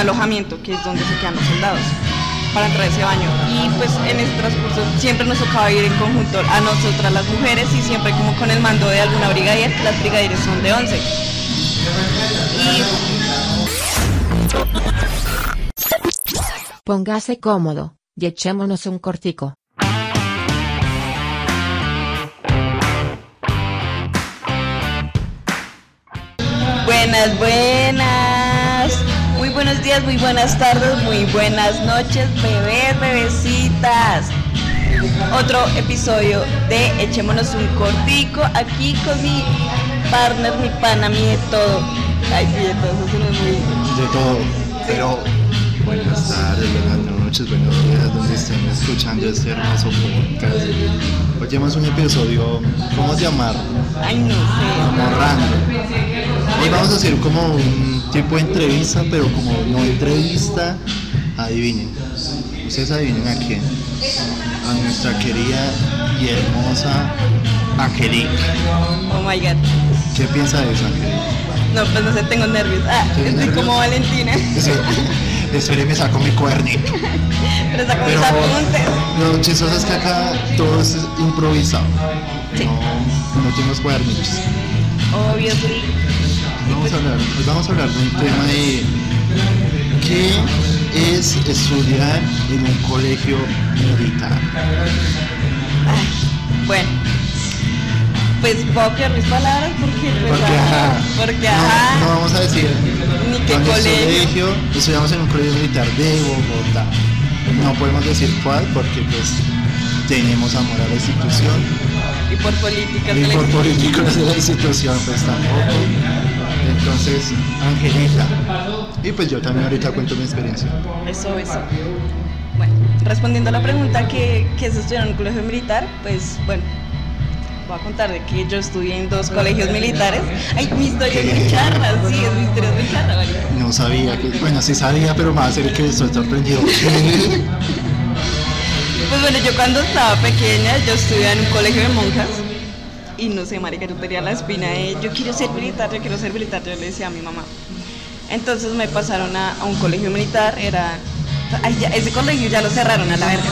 alojamiento, que es donde se quedan los soldados, para entrar a ese baño. Y pues en ese transcurso siempre nos tocaba ir en conjunto a nosotras las mujeres y siempre como con el mando de alguna brigadier, las brigadieres son de 11. Póngase cómodo y echémonos un cortico. Buenas, buenas. Buenos días, muy buenas tardes, muy buenas noches, bebés, bebecitas. Otro episodio de Echémonos un cortico aquí con mi partner, mi pana, mi de todo. Ay, sí, de todo, eso es muy... De todo, pero buenas tardes, buenas noches, buenos días, donde estén escuchando este hermoso podcast. Hoy llevamos un episodio, ¿cómo llamar? Ay, no sé. Como random. Hoy vamos a hacer como un tipo de entrevista, pero como no entrevista, adivinen. Ustedes adivinen a quién. A nuestra querida y hermosa Angelica. Oh my god. ¿Qué piensa de eso, Angelica? No, pues no sé, tengo nervios. Ah, ¿Tienes estoy nervios? como Valentina. Sí. Espere, me saco mi cuernito. Pero saco mis apuntes. lo chistoso es que acá todo es improvisado. Sí. No, no tenemos cuadernitos. Obviously. Vamos a hablar, pues vamos a hablar de un tema de qué es estudiar en un colegio militar. Bueno. Pues puedo crear mis palabras porque pues, Porque ajá. Porque No, ajá. no vamos a decir Ni qué colegio. colegio. Estudiamos en un colegio militar de Bogotá. No podemos decir cuál porque pues tenemos amor a la institución. Y por políticas Y de la por políticos de la institución, pues tampoco. Entonces, Angelita. Y pues yo también ahorita cuento mi experiencia. Eso, eso. Bueno, respondiendo a la pregunta que, que es estudiar en un colegio militar, pues bueno, voy a contar de que yo estudié en dos colegios militares. Ay, mi historia es muy charra, sí, es mi historia es muy charra, marica. No sabía que, bueno, sí sabía, pero más hacer que estoy sorprendido. Pues bueno, yo cuando estaba pequeña, yo estudiaba en un colegio de monjas y no sé, marica, yo tenía la espina de yo quiero ser militar, yo quiero ser militar, yo le decía a mi mamá. Entonces me pasaron a, a un colegio militar, era... Ay, ya, ese colegio ya lo cerraron a la verga.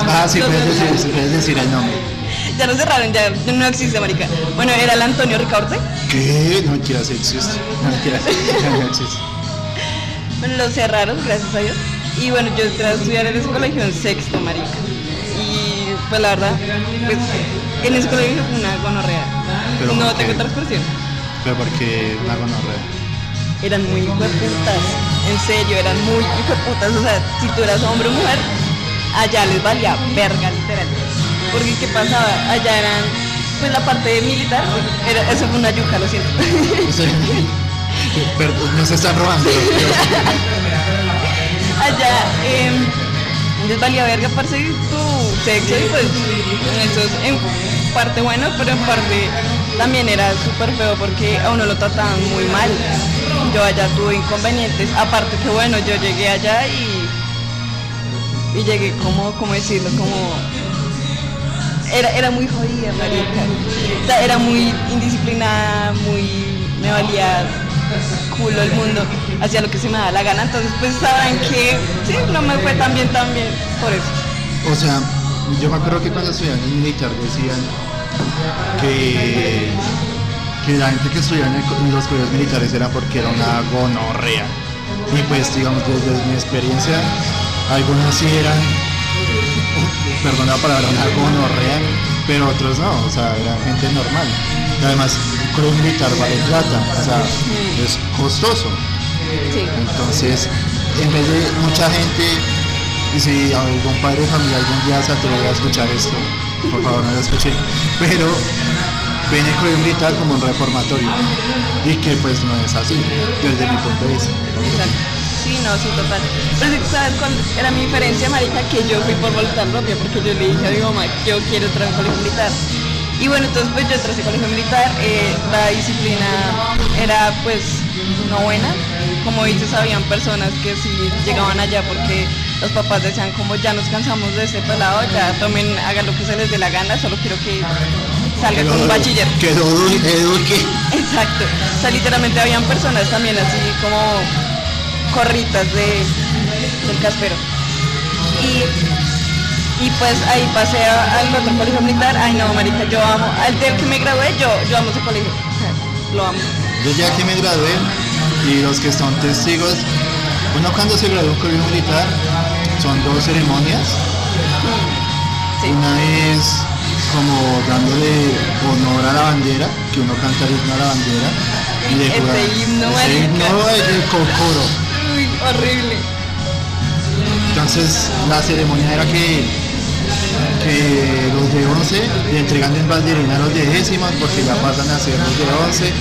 ah, sí, puedes decir, sí, puedes decir el nombre. Ya lo cerraron, ya no existe, marica. Bueno, era el Antonio Ricaurte. ¿Qué? No mentira, sí existe. No mentira, no existe. Bueno, lo cerraron, gracias a Dios. Y bueno, yo entré a estudiar en ese colegio en sexto, marica. Y pues la verdad, pues en ese colegio fue una gonorrea. ¿Pero no tengo otra expresión. Pero porque una gonorrea. Eran muy hijueputas, en serio, eran muy hijueputas. O sea, si tú eras hombre o mujer, allá les valía verga, literal. Porque ¿qué pasaba? Allá eran, pues la parte militar, era, eso fue una yuca, lo siento. Perdón, nos están robando. allá eh, les valía verga parce tu sexo y pues eso es en parte bueno pero en parte también era súper feo porque a uno lo trataban muy mal yo allá tuve inconvenientes aparte que bueno yo llegué allá y y llegué como cómo decirlo como era, era muy jodida marica O sea, era muy indisciplinada muy me valía culo el mundo hacía lo que se me daba la gana. Entonces pues saben que sí no me fue tan bien también por eso. O sea, yo me acuerdo que cuando estudiaba en militar decían que, que la gente que estudiaba en los colegios militares era porque era una gonorrea. Y pues, digamos, desde mi experiencia, algunos sí eran, perdón la palabra, una gonorrea, pero otros no, o sea, era gente normal. Y además, militar vale plata, o sea, es costoso. sí Entonces, en vez de mucha gente, y si algún padre de familia algún día se atreve a escuchar esto, por favor no lo escuchen, pero ven el militar como un reformatorio, y que pues no es así, desde mi punto de vista. Sí, no, sí, total. Pero sí, ¿sabes cuál era mi diferencia, marica? Que yo fui por voluntad propia, porque yo le dije a mi mamá, yo quiero entrar un colegio militar. Y bueno, entonces pues yo entré ese colegio militar, eh, la disciplina era pues no buena. Como dices, habían personas que sí llegaban allá porque los papás decían como ya nos cansamos de este pelado, ya tomen, hagan lo que se les dé la gana, solo quiero que salga con un bachiller. Que eduque, eduque. Exacto. O sea, literalmente habían personas también así como de, del caspero. Y, y pues ahí pasé a- al otro colegio militar. Ay no, marica, yo amo. Al del que me gradué, yo, yo amo ese colegio. Lo amo. Yo ya que me gradué y los que son testigos, uno cuando se gradúa en un colegio militar son dos ceremonias. Sí. Una es como dándole honor a la bandera, que uno canta el himno a la bandera. Y de Ese jugar- himno, ese himno es el cocoro. Entonces la ceremonia era que, los de 11 le entregan el banderín a los de décimas porque ya pasan a ser los de 11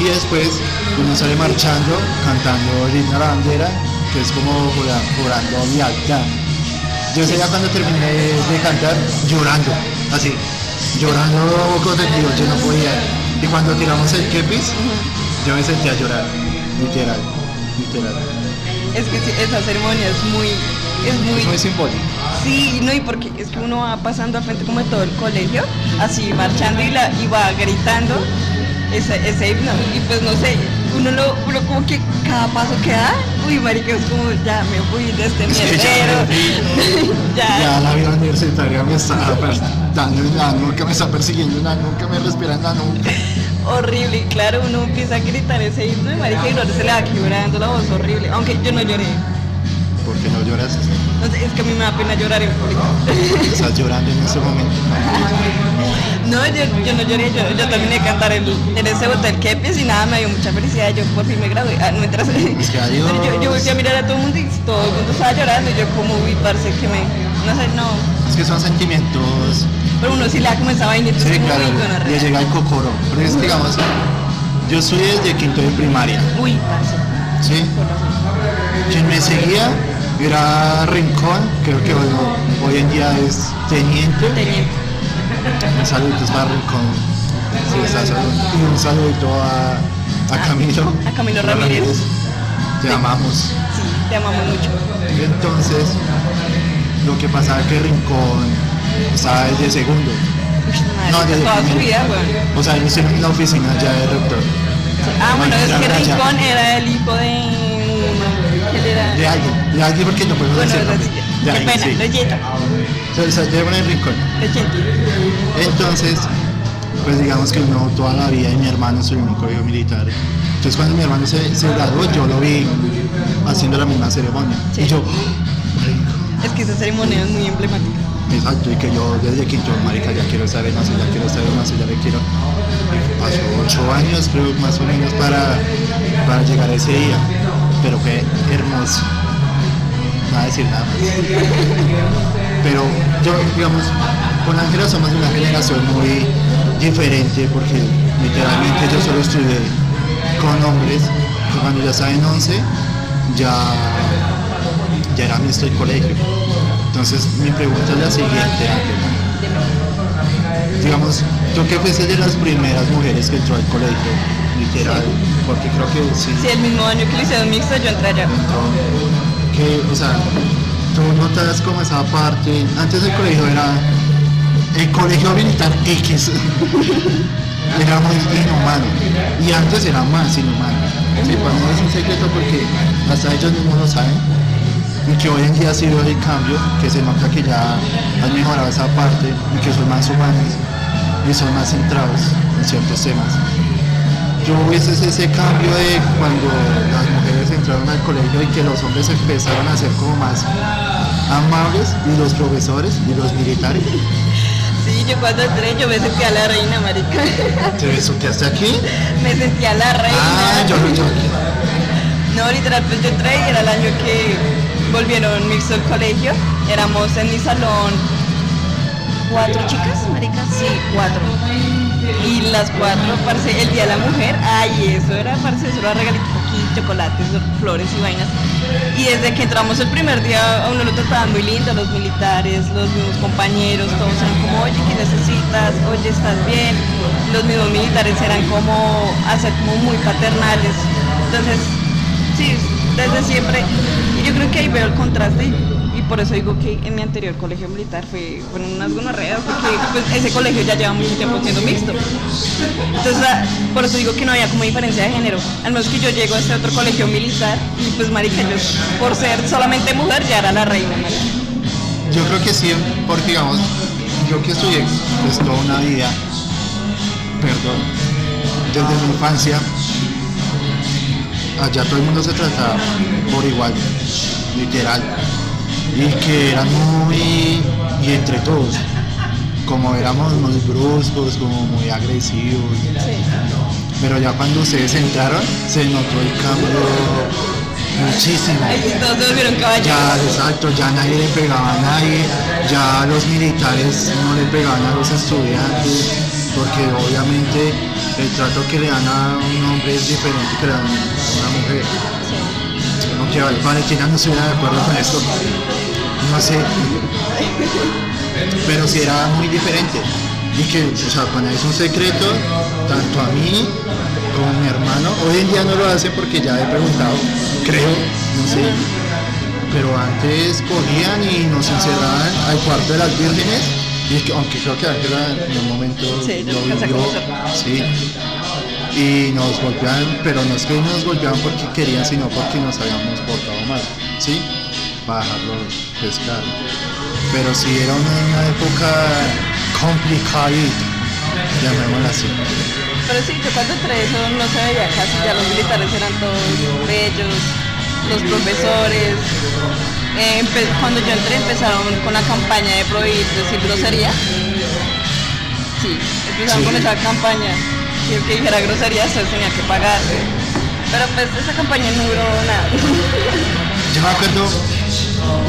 y después uno sale marchando cantando el himno a la bandera que es como jura- jurando lealtad. Yo ese día cuando terminé de cantar llorando, así, llorando contenido, yo no podía. Y cuando tiramos el kepis, yo me sentía llorar, literal, literal. Es que esa ceremonia es muy, es muy, Es muy simbólico. sí, no, y porque es que uno va pasando al frente como de todo el colegio, así marchando y, la, y va gritando ese, ese himno, y pues no sé, uno lo, uno como que cada paso que da, uy marica, es como ya me fui de este ya mierdero, ya, Ya la vida universitaria me está dando en la nuca, me está persiguiendo en la nuca, me respira en la nuca. Horrible, y claro, uno empieza a gritar ese himno y marica, y no se le va quebrando la voz horrible, aunque yo no lloré, ¿Por qué no lloras? no sé, es que a mí me da pena llorar en público. Estás llorando en ese momento. No, yo, yo no lloré, yo, yo terminé de cantar el, en ese hotel Kepis y nada, me dio mucha felicidad, yo por fin me gradué. Ah, mientras, que adiós. Pero yo, yo volví a mirar a todo el mundo y todo el mundo estaba llorando y yo como, uy, parce, que me, no sé, no. Es que son sentimientos. Pero uno sí le da como esa vaina y Sí, claro, le llega el cocoro. Pero es que, digamos, yo estoy desde quinto de primaria, Uy, parce, ¿sí? Quien me seguía era Rincón, creo que hoy en día es teniente. Teniente. Un saludito para Rincón. Sí, un saludito a, a Camilo. A Camilo Ramírez. Te Sí. amamos. Sí, te amamos mucho. Entonces, lo que pasaba es que Rincón estaba desde segundo. Madre, No, desde toda su vida, weón. O sea, ellos en la oficina ya de rector. Ah, bueno, es que. Rincón era el hijo de. Él era. De alguien, de alguien porque no podemos Bueno, decir nombre. De qué alguien, pena, sí. lo lleto, O sea, en el Rincón. Entonces, pues digamos que uno toda la vida y mi hermano en un colegio militar. Entonces cuando mi hermano se, se graduó, yo lo vi haciendo la misma ceremonia. Sí. Y yo, Es que esa ceremonia es muy emblemática. Exacto, y que yo desde quinto, marica, ya quiero en eso, ya quiero en eso, ya le quiero. Pasó ocho años, creo, más o menos, para, para llegar a ese día. Pero fue hermoso. No voy a decir nada más. Pero yo, digamos, con Ángela somos una generación muy diferente porque literalmente yo solo estudié con hombres cuando ya estaba en 11 ya, ya era mixto el colegio. Entonces mi pregunta es la siguiente. Digamos, tú que fuiste de las primeras mujeres que entró al colegio, literal, porque creo que sí, Sí, el mismo año que le hicieron mixto, yo entré allá. que, o sea, tú notas como esa parte, antes el colegio era el colegio militar X, era muy inhumano, y antes era más inhumano. Sí, para mí es un secreto porque hasta ellos mismos lo saben, y que hoy en día sí veo el cambio, que se nota que ya han mejorado esa parte, y que son más humanos, y son más centrados en ciertos temas. Yo hubiese ese cambio de cuando las mujeres entraron al colegio y que los hombres empezaron a ser como más amables y los profesores y los militares. Sí, yo cuando entré, yo me sentía la reina, marica. ¿Te besuqueaste aquí? me sentía la reina. Ah, yo no, yo No, literal, pues yo entré y era el año que volvieron mixto el colegio. Éramos en mi salón cuatro chicas, maricas, sí, cuatro. Y las cuatro, parce, el día de la mujer, ay, eso era, parce, eso era regalitos aquí, chocolates, flores y vainas. Y desde que entramos el primer día, a uno lo trataban muy lindo, los militares, los mismos compañeros, todos eran como, oye, ¿qué necesitas? Oye, ¿estás bien? Los mismos militares eran como, hacer como muy paternales. Entonces, sí, desde siempre. Y yo creo que ahí veo el contraste y por eso digo que en mi anterior colegio militar fue, fueron unas gonorreas porque pues, ese colegio ya lleva mucho tiempo siendo mixto. Entonces, por eso digo que no había como diferencia de género. Al menos que yo llego a este otro colegio militar y pues marica, yo por ser solamente mujer ya era la reina. Yo creo que sí, porque digamos, yo que estudié pues toda una vida, perdón, desde mi infancia, allá todo el mundo se trataba por igual, literal, y que eran muy, y entre todos, como éramos muy bruscos, como muy agresivos, pero ya cuando ustedes entraron, se notó el cambio muchísimo. Todos. Ya, exacto, ya nadie le pegaba a nadie, ya los militares no le pegaban a los estudiantes, porque obviamente el trato que le dan a un hombre es diferente que le dan a una mujer. Aunque Valentina no estuviera de acuerdo con esto, no sé, pero sí era muy diferente. Y que, o sea, para es un secreto, tanto a mí como a mi hermano, hoy en día no lo hace porque ya he preguntado, creo, no sé, pero antes cogían y nos encerraban al cuarto de las vírgenes y es que, aunque creo que Ángela en un momento Sí, lo vivió, sí, y nos golpeaban, pero no es que nos golpeaban porque querían, sino porque nos habíamos portado mal, ¿sí? Para dejarlos pescar. Pero sí era una, una época complicada, llamémosla así. Pero sí, yo cuando entré eso no se veía casi, ya los militares eran todos bellos, los profesores. Eh, cuando yo entré empezaron con la campaña de prohibir decir grosería. Sí, empezaron Sí. con esa campaña. Que el que dijera grosería se tenía que pagar. Pero pues esa campaña no duró nada. Yo me acuerdo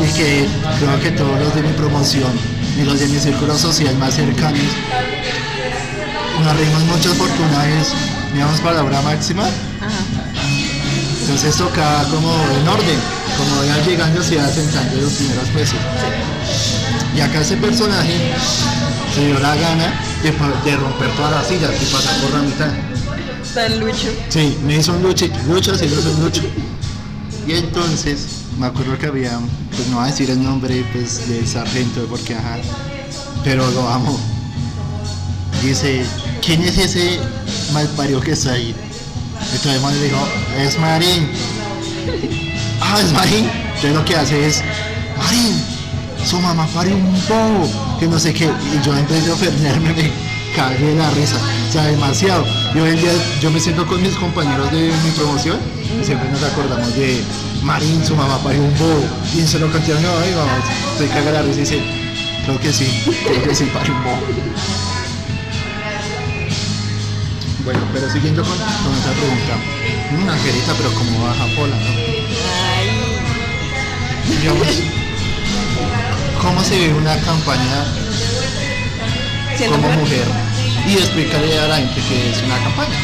y que creo que todos los de mi promoción y los de mi círculo social más cercanos nos reímos mucho oportunidades, digamos palabra máxima, Ajá. entonces tocaba como en orden, como vayan llegando se iba sentando los primeros pesos. Y acá ese personaje se dio la gana de, romper todas las sillas y pasar por la mitad. Está el Lucho. Sí, me hizo un lucho, lucho, hizo un lucho. Y entonces, me acuerdo que había, pues no voy a decir el nombre pues del sargento, porque ajá, pero lo amo. Dice, ¿quién es ese malpario que está ahí? Entonces le dijo, es Marín. Ah, es Marín. Entonces lo que hace es, Marín, su mamá parió un bobo, que no sé qué. Y yo en vez de ofenderme me cagué la risa. O sea, demasiado. Y hoy día yo me siento con mis compañeros de mi promoción y siempre nos acordamos de Marín, su mamá parió un bobo. Y se lo cantaron, ay, vamos, se caga la risa y dice, creo que sí, creo que sí, parió un bobo. Bueno, pero siguiendo con, con esa pregunta, una Angelita, pero como baja pola, ¿no? ¿Cómo se ve una campaña como mujer. Y explícale a la gente que es una campaña.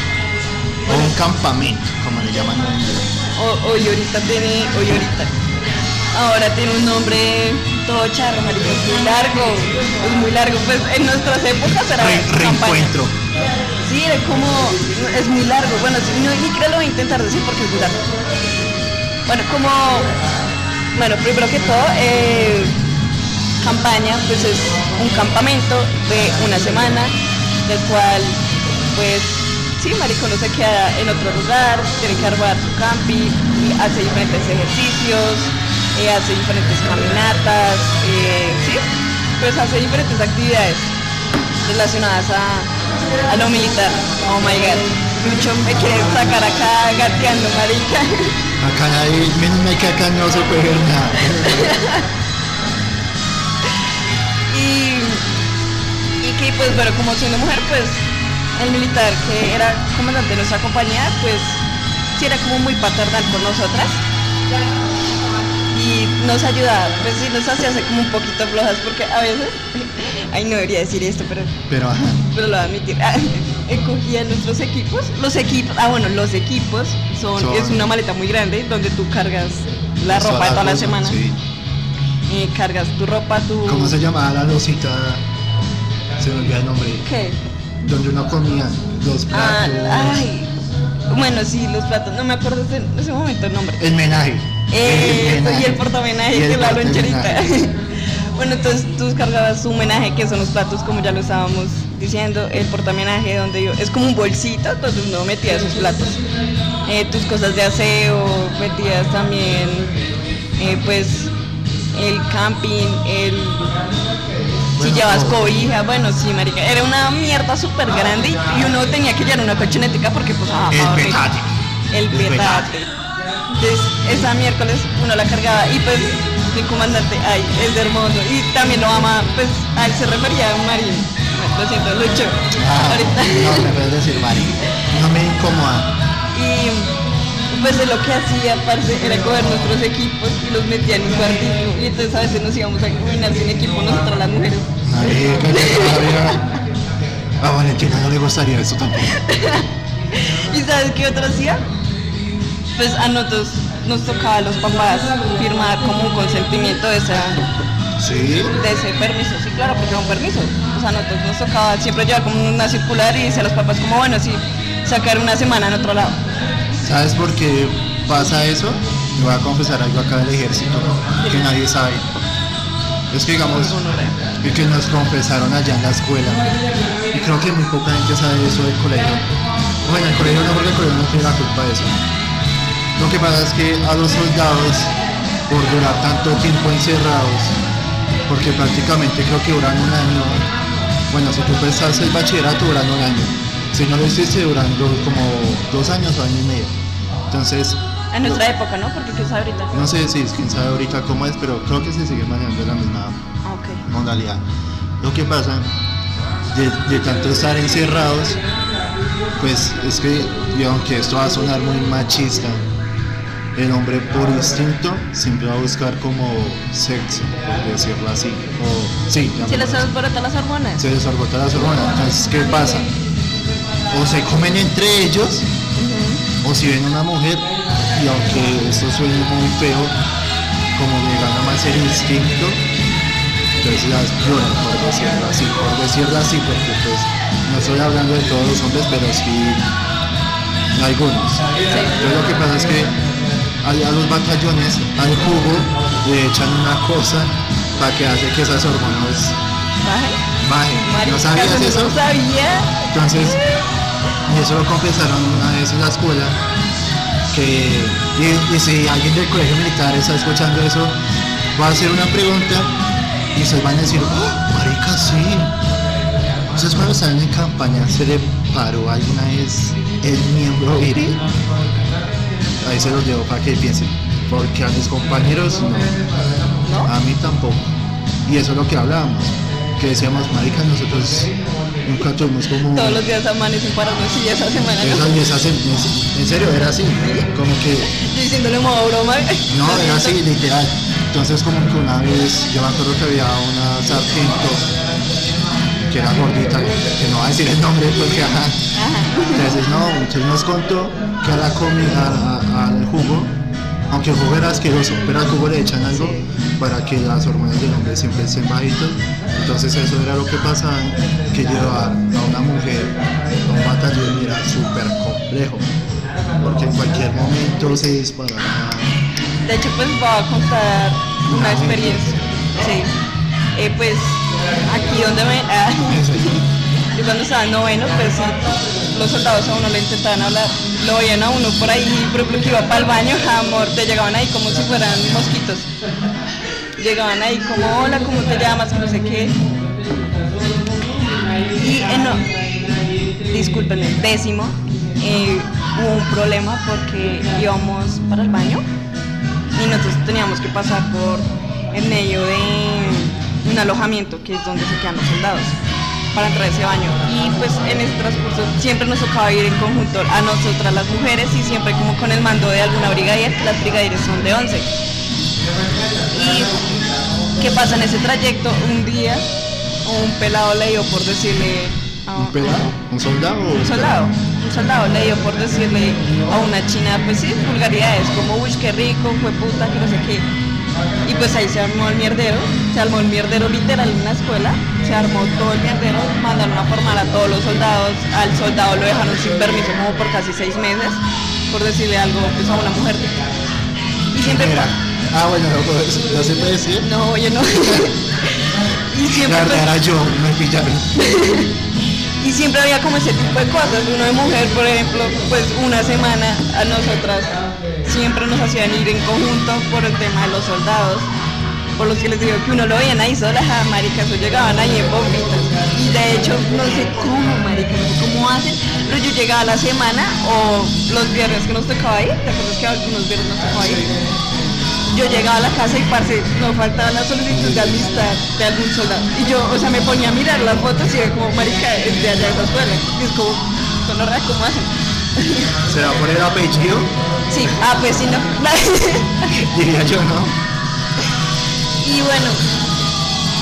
O un campamento, como le llaman hoy ahorita tiene, hoy ahorita. Ahora tiene un nombre todo charro, marica, es muy largo, es muy largo. Pues en nuestras épocas era Re- reencuentro. Sí, era como, es muy largo. Bueno, si no, ni siquiera lo voy a intentar decir porque es muy largo. Bueno, como, bueno, primero que todo, eh, campaña, pues es un campamento de una semana, del cual, pues, sí, marico no se queda en otro lugar, tiene que armar su campi, hace diferentes ejercicios, eh, hace diferentes caminatas, eh, sí, pues hace diferentes actividades relacionadas a, a lo militar. Oh my god. Lucho me quiere sacar acá gateando, marica. Acá nadie, menos mal que acá no se puede ver nada. y, y que pues bueno, como siendo mujer, pues el militar que era comandante de nuestra compañía, pues sí era como muy paternal con nosotras. Y nos ayudaba, pues sí nos hacía hacer como un poquito flojas porque a veces, ay no debería decir esto, pero Pero pero lo voy a admitir, ah, cogía nuestros equipos, los equipos, ah bueno, los equipos son, Son- es una maleta muy grande donde tú cargas la ropa de toda la semana, sí. y cargas tu ropa, tu... ¿Cómo se llamaba la losita? Se me olvidó el nombre. ¿Qué? Donde uno comía los Ah, platos. ay, Bueno, sí, los platos, no me acuerdo ese, ese momento el nombre. El menaje. Eh, El menaje. y el portamenaje, que es la loncherita. bueno, entonces tú cargabas su homenaje, que son los platos, como ya lo estábamos diciendo, el portamenaje, donde yo, es como un bolsito, entonces uno metía esos platos. Eh, tus cosas de aseo, metías también, eh, pues, el camping, el... si llevas cobija, bueno, sí, marica, era una mierda súper grande y uno tenía que llevar una colchonetica porque pues... ah, El petate. El petate. Entonces, esa miércoles uno la cargaba y pues mi comandante, ay, es de hermoso. Y también lo ama, pues a él se refería a un marín. Lo siento, Lucho. Ah, Ahorita. no me puedes decir Mari. No me incomoda. Y pues de lo que hacía, parce, era coger nuestros equipos y los metía en un cuartito. Y entonces a veces nos íbamos a caminar sin equipo nosotras las mujeres. A Valentina no le gustaría eso tampoco. ¿Y sabes qué otro hacía? Pues a nosotros nos tocaba a los papás firmar como un consentimiento de esa ¿Sí? de ese permiso, sí, claro, porque era un permiso. O sea, nosotros nos tocaba siempre llevar como una circular y decir a los papás como, bueno, sí, sacar una semana en otro lado. ¿Sabes por qué pasa eso? Me voy a confesar algo acá del ejército que nadie sabe. Es que digamos, y que nos confesaron allá en la escuela. Y creo que muy poca gente sabe eso del colegio. Bueno, el colegio no, porque el colegio no tiene la culpa de eso. Lo que pasa es que a los soldados, por durar tanto tiempo encerrados, porque prácticamente creo que duran un año, bueno, si tú pensás el bachillerato duran un año, si no lo hiciste durando como dos años o año y medio. Entonces, En nuestra época, ¿no? Porque qué sabe ahorita. no sé si quién sabe ahorita cómo es, pero creo que se sigue manejando la misma Ah, modalidad. Lo que pasa de, de tanto estar encerrados, pues es que, y aunque esto va a sonar muy machista, el hombre por instinto siempre va a buscar como sexo, por decirlo así. O, sí, Si llamémoslo les alborotan las hormonas. se desorbota las hormonas. Entonces, ¿qué pasa? O se comen entre ellos, o si ven una mujer, y aunque esto suene muy feo, como le gana más el instinto, entonces las violan, por decirlo así, por decirlo así, porque pues no estoy hablando de todos los hombres, pero sí algunos. Entonces lo que pasa es que a, a los batallones, al jugo, le echan una cosa para que hace que esas hormonas Bajen. ¿No sabías eso? No sabía. Entonces, y eso lo confesaron una vez en la escuela, que y, y si alguien del colegio militar está escuchando eso, va a hacer una pregunta y ustedes van a decir, "Oh, marica, sí. Ustedes cuando están en campaña, ¿se le paró alguna vez el miembro viril? Ahí se los dejo para que piensen, porque a mis compañeros no. ¿No? A mí tampoco. Y eso es lo que hablábamos. Que decíamos, marica, nosotros nunca tuvimos como... Todos los días amanecen para y esa semana. ¿no? Esa- se- en serio, era así. Como que, Yo diciéndole modo broma. no, era así, literal. Entonces como que una vez, yo me acuerdo que había una sargento que era gordita, que no va a decir el nombre porque ajá. Entonces no, entonces nos contó que a la comida, a- al jugo, aunque el jugo era asqueroso, pero al jugo le echan algo para que las hormonas del hombre siempre estén bajitas. Entonces eso era lo que pasaba, que llevar a una mujer a un batallón era súper complejo, porque en cualquier momento se disparaba. De hecho, pues voy a contar una experiencia. Sí. Eh, pues aquí donde me... ah, yo cuando estaba en noveno, pues los soldados a uno le intentaban hablar. Lo oían a uno por ahí, por ejemplo, que iba para el baño, amor, te llegaban ahí como si fueran mosquitos. Llegaban ahí como, hola, ¿cómo te llamas? No sé qué. Y en no, discúlpenme, décimo, eh, hubo un problema porque íbamos para el baño y nosotros teníamos que pasar por en medio de un alojamiento que es donde se quedan los soldados para entrar a ese baño y pues en ese transcurso siempre nos tocaba ir en conjunto a nosotras las mujeres y siempre como con el mando de alguna brigadier, las brigadieres son de 11 y qué pasa en ese trayecto un día un pelado le dio por decirle a ¿Un pelado? ¿Un soldado? un soldado, un soldado le dio por decirle a una china, pues sí, vulgaridades, como, uy, qué rico, fue puta, que no sé qué. Y pues ahí se armó el mierdero, se armó el mierdero literal en la escuela, se armó todo el mierdero, mandaron a formar a todos los soldados, al soldado lo dejaron sin permiso como por casi seis meses, por decirle algo pues, a una mujer. Y siempre... Mira. Ah, bueno, no, no se puede decir. No, oye, no. y siempre La yo, me pillaron. y siempre había como ese tipo de cosas. Uno de mujer, por ejemplo, pues una semana a nosotras siempre nos hacían ir en conjunto por el tema de los soldados. Por los que les digo que uno lo veían ahí solas, a maricas, o llegaban ahí en bombitas. Y de hecho, no sé cómo, marica, no sé cómo hacen, pero yo llegaba la semana o los viernes que nos tocaba ir, ¿te acuerdas que algunos viernes nos tocaba ir? yo llegaba a la casa y parce, no faltaba la solicitud de amistad de algún soldado. Y yo, o sea, me ponía a mirar las fotos y era como, marica, de allá de esa escuela. Y es como, son horrores, ¿cómo hacen? ¿Se va a poner apellido? Sí, ah, pues. Diría yo, ¿no? y bueno,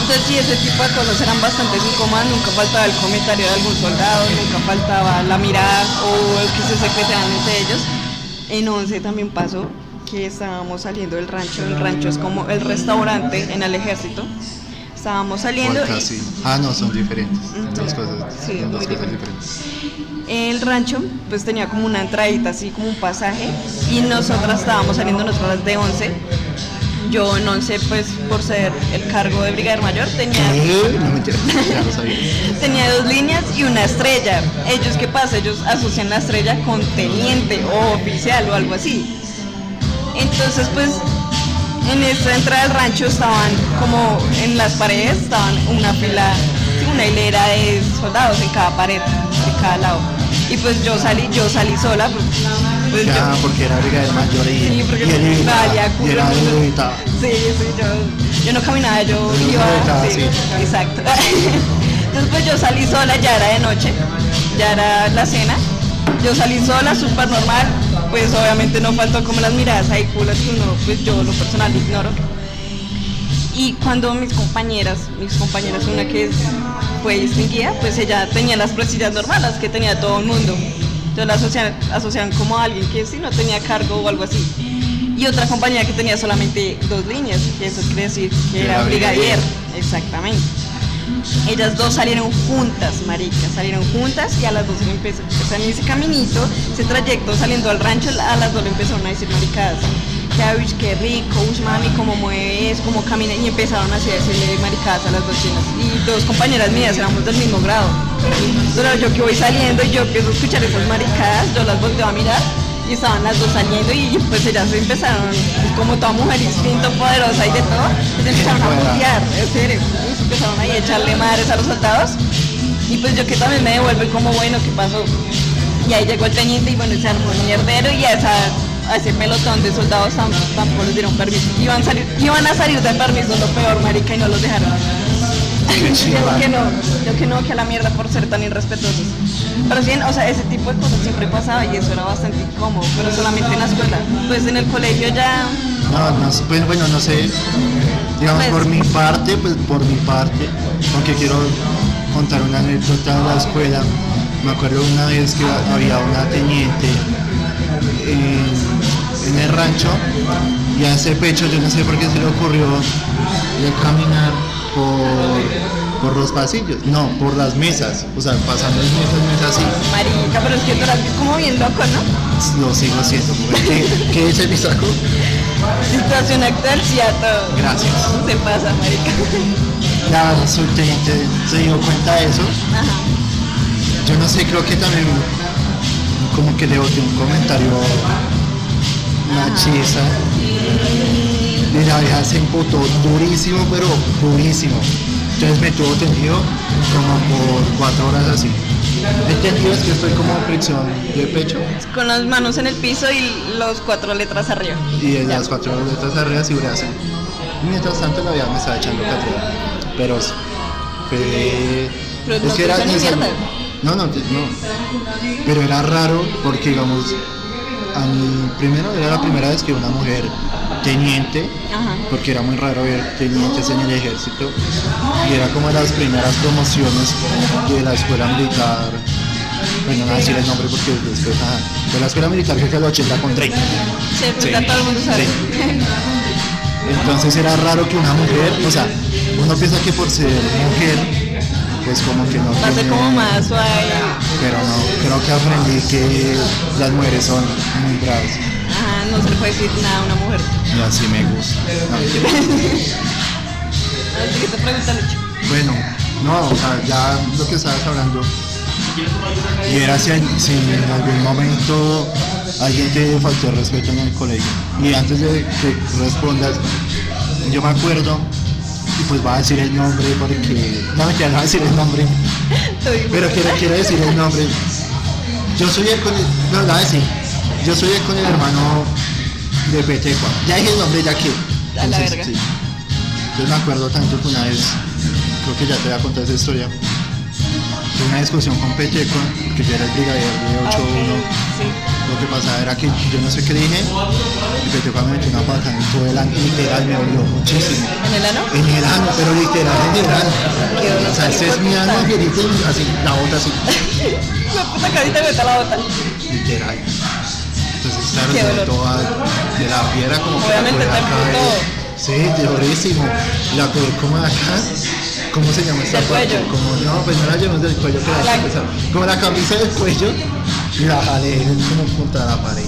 entonces sí, ese tipo de cosas eran bastante incómodas, nunca faltaba el comentario de algún soldado, nunca faltaba la mirada o el que se secretaban entre ellos. En 11 también pasó que estábamos saliendo del rancho, el rancho es como el restaurante en el ejército. Estábamos saliendo y-. Ah, no, son diferentes. Dos cosas. Sí, son dos cosas diferentes. el rancho pues tenía como una entradita así como un pasaje y nosotras estábamos saliendo nosotras de 11 yo en 11 pues por ser el cargo de brigadier mayor tenía ¿Qué? No me entiendo. Ya lo sabía. tenía dos líneas y una estrella ellos qué pasa ellos asocian la estrella con teniente o oficial o algo así entonces pues en esta entrada del rancho estaban como en las paredes estaban una fila una hilera de soldados en cada pared de cada lado y pues yo salí yo salí sola pues, pues Ya, yo porque era brigadier mayor y, Sí, porque y él evitaba, y era. Sí, sí, yo, yo no caminaba, yo Yo iba. sí, sí. Exacto. Entonces pues yo salí sola, ya era de noche, ya era la cena. Yo salí sola, súper normal, pues obviamente no faltó como las miradas ahí culas que uno, pues yo lo personal ignoro. Y cuando mis compañeras, mis compañeras, una que es- fue distinguida, pues ella tenía las presillas normales que tenía todo el mundo. Entonces la asocian, asocian como a alguien que sí no tenía cargo o algo así. Y otra compañera que tenía solamente dos líneas, que eso quiere decir que Era brigadier. Exactamente. Ellas dos salieron juntas, maricas, salieron juntas y a las dos le empezó, o sea, en ese caminito, ese trayecto saliendo al rancho, a las dos le empezaron a decir maricadas. Que "Ay, uy, qué rico, uy, mami, cómo mueves, cómo camina, y empezaron así a decirle maricadas a las dos chinas. Y dos compañeras mías, éramos del mismo grado. Pero yo que voy saliendo y yo empiezo a escuchar esas maricadas, yo las volteo a mirar y estaban las dos saliendo y pues ellas empezaron, como toda mujer instinto poderosa y de todo, pues empezaron a putear, en serio, empezaron ahí a echarle madres a los soldados y pues yo que también me devuelvo y como bueno, ¿qué pasó? Y ahí llegó el teniente y bueno, se armó un mierdero y a, esa, a ese pelotón de soldados tam- tampoco les dieron permiso. Iban, salir, iban a salir de permiso, lo peor, marica, y no los dejaron. Yo que no, yo que no, que a la mierda por ser tan irrespetuosos. Pero sí, o sea, ese tipo de cosas siempre pasaba y eso era bastante incómodo, pero solamente en la escuela. Pues en el colegio ya, No, no sé, bueno, bueno, no sé. Digamos, Pues- por mi parte, pues por mi parte, aunque quiero contar una anécdota de la escuela. Me acuerdo una vez que había una teniente en, en el rancho y a ese pecho, yo no sé por qué se le ocurrió de caminar por, por los pasillos, no, por las mesas, o sea, pasando de mesas, mesas así. marica, pero es que tú eras como bien loco, ¿no? Lo sigo haciendo, mujer. ¿Qué, qué es mi saco? Situación actual, sí, a todo. Gracias. Se pasa, marica. La subteniente se dio cuenta de eso. Ajá. Yo no sé, creo que también como que le boté un comentario machista. Y la vieja se emputó durísimo, pero durísimo. Entonces me tuvo tendido como por cuatro horas así. El tendido es que estoy como fricción de pecho Con las manos en el piso y los cuatro letras arriba. y en las cuatro letras arriba brazo. Y mientras tanto la vieja me estaba echando cátedra. Pero fue... Pero no hizo ni necesario. mierda. No, no, no. Pero era raro porque, digamos, a mí, primero era la primera vez que una mujer teniente, Ajá. porque era muy raro ver tenientes en el ejército, y era como de las primeras promociones de la escuela militar. Bueno, no decir el nombre porque después, ajá, de la escuela militar que es el 80 con 30. Sí, pues Sí, todo el mundo sabe. Entonces era raro que una mujer, o sea, uno piensa que por ser mujer, pues como que no. Tiene- como más suave. Pero no, creo que aprendí que las mujeres son muy bravas. Ajá, no se le puede decir nada a una mujer. Y así me gusta. No. Bueno, no, o sea, ya lo que estabas hablando. Y era si, en- si en algún momento alguien te faltó respeto en el colegio. Y antes de que respondas, yo me acuerdo, y pues va a decir el nombre porque. No, ya no va a decir el nombre, pero quiero, quiero decir el nombre. Yo soy el con el. No, la voy a decir. Yo soy el con el hermano de Petecua. Ya dije el nombre, ya que. A la verga. sí. Entonces me acuerdo tanto que una vez, creo que ya te voy a contar esa historia. Tuve una discusión con Pecheco, que yo era el brigadier de 8-1. Ah, Sí. Lo que pasaba era que yo no sé qué dije, y Pecheco me metió una pata en todo el ano, literal me dolió muchísimo. ¿En el ano? En el ano, pero literal en el ano. O sea, ese es mi ano. Angelito, así, la bota así, La puta carita me está la bota. literal. Entonces, claro, dolor. toda de la piedra como que Obviamente la acá de- amputó. Sí, durísimo. La tuve como de acá. ¿Cómo se llama esta Del parte? Como, no, pues no la llevamos del cuello, que la La-. Como la camisa del cuello y la jalé como contra la pared.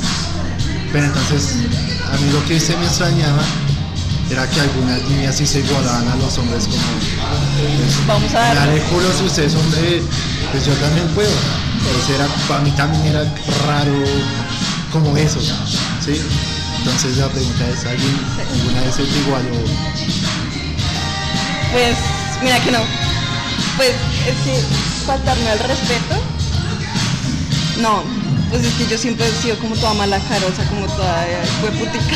Pero entonces, a mí lo que se me extrañaba era que algunas niñas sí se igualaban a los hombres como pues, Vamos a darle. haré culo es hombre, pues yo también puedo. Entonces era, para mí también era raro como eso, ¿sí? Entonces la pregunta es, ¿alguien alguna vez se te igualó? Pues, mira que no. Pues es que faltarme al respeto. No, pues es que yo siempre he sido como toda mala carosa, como toda eh, hueputica.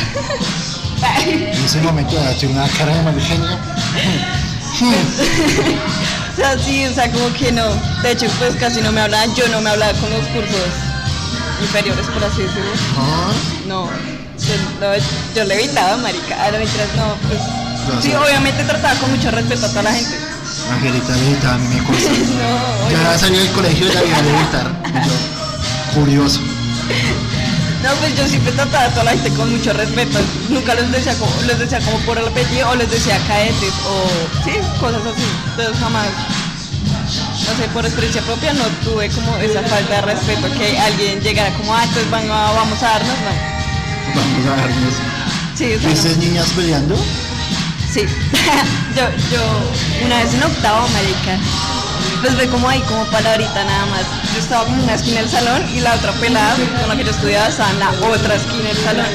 En ese momento date una cara de mal genio. o sea, sí, o sea, como que no. De hecho, pues casi no me hablaban. Yo no me hablaba con los cursos inferiores, por así decirlo. Ah, No, yo, no, yo le evitaba, marica. Ah, no, mentiras, no, pues. No, sí, obviamente trataba con mucho respeto a toda la gente. Angelita Levita, a mí me consta. No, Ya salió del colegio y la vida de evitar. Curioso. No, pues yo siempre trataba a toda la gente con mucho respeto. Nunca les decía como, les decía como por el apellido o les decía caetes o sí, cosas así. Entonces jamás, no sé, por experiencia propia no tuve como esa falta de respeto que alguien llegara como, ah, entonces van a- vamos a darnos, no. Vamos a darnos. Sí, no. ¿Viste niñas peleando? Sí. yo, yo, una vez en octavo, marica, pues ve como ahí, como palabrita nada más. Yo estaba como en una esquina del salón y la otra pelada con la que yo estudiaba estaba en la otra esquina del salón.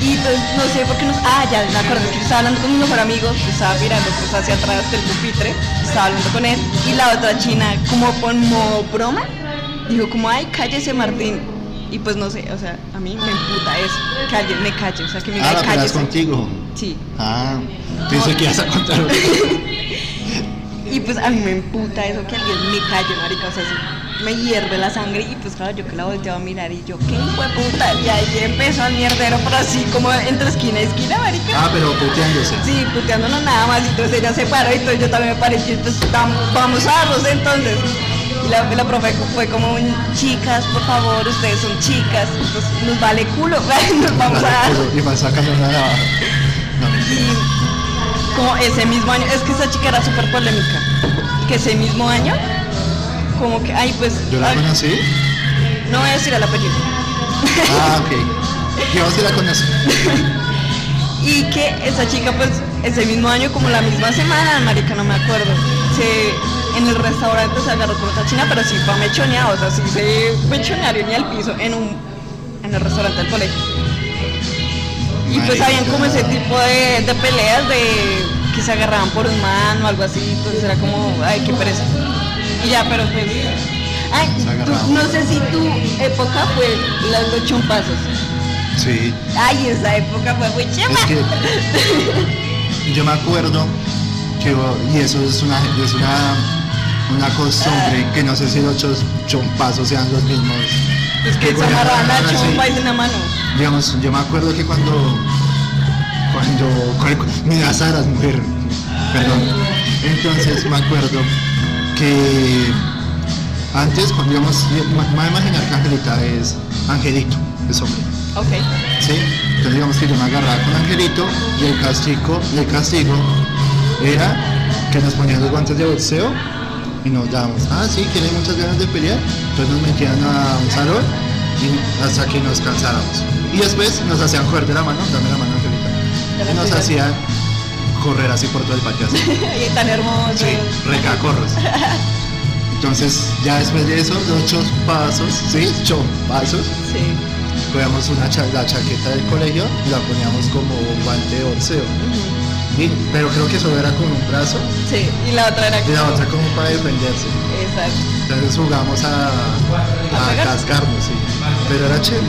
Y pues no sé por qué nos. Ah, ya me acuerdo que yo estaba hablando con mi mejor amigo, yo estaba mirando pues hacia atrás del pupitre, estaba hablando con él, y la otra china, como por modo broma, dijo como, ay, cállese Martín. Y pues no sé, o sea, a mí me emputa eso, alguien me calle, o sea, que me Ah, cállese. contigo. Sí. Ah, pensé que ibas a contar. Y pues a mí me emputa eso que alguien me calle, marica, o sea, eso me hierve la sangre y pues claro, yo que la volteaba a mirar y yo, ¿qué hijo de puta? Y ahí empezó el mierdero, pero así como entre esquina y esquina, marica. Ah, pero puteándose. Sí, puteándonos nada más, y entonces ella se paró y entonces yo también me paré y pues tam- vamos a darnos entonces. Y la, la profe fue como, chicas, por favor, ustedes son chicas, pues nos vale culo, nos vamos a dar. Y sacando. No, como ese mismo año, es que esa chica era súper polémica, que ese mismo año, como que, ay, pues, ¿Yo la ay, conocí? no voy a decir el apellido. Ah, ok. Yo sí la conocí. y que esa chica, pues, ese mismo año, como la misma semana, marica, no me acuerdo, se, en el restaurante se agarró con otra china, pero sí fue mechoneado, o sea, sí se mechonearon y al piso en un, en el restaurante del colegio. Y pues habían como ese tipo de, de peleas de que se agarraban por un man o algo así, entonces era como, ay, qué pereza. Y ya, pero pues... Ay, tú- no sé si tu época fue las los chumpazos. Sí. Ay, esa época fue muy chema. Es que yo me acuerdo que, y eso es una, es una, una costumbre, que no sé si los chompazos sean los mismos. Es que la mano así. chompa y en la mano. Digamos, yo me acuerdo que cuando, cuando, cu- me das aras, mujer, perdón. Entonces me acuerdo que antes, cuando íbamos, me voy a imaginar que Angelita es Angelito, es hombre. Ok. ¿sí? Entonces digamos que yo me agarraba con Angelito y el castigo, el castigo era que nos ponían los guantes de boxeo y nos dábamos, ah sí, tienen muchas ganas de pelear, entonces nos metían a un salón y hasta que nos cansáramos. Y después nos hacían coger de la mano, dame la mano Angelita, y nos hacían correr así por todo el patio así. y tan hermoso. Sí, recacorros. Entonces, ya después de eso, ocho pasos, sí, ocho pasos, Sí. cogíamos una cha- la chaqueta del colegio y la poníamos como guante de boxeo. Pero creo que solo era con un brazo Sí. Y la otra era y la otra como para defenderse. Exacto. Entonces jugamos a, a cascarnos, sí. Pero era chévere.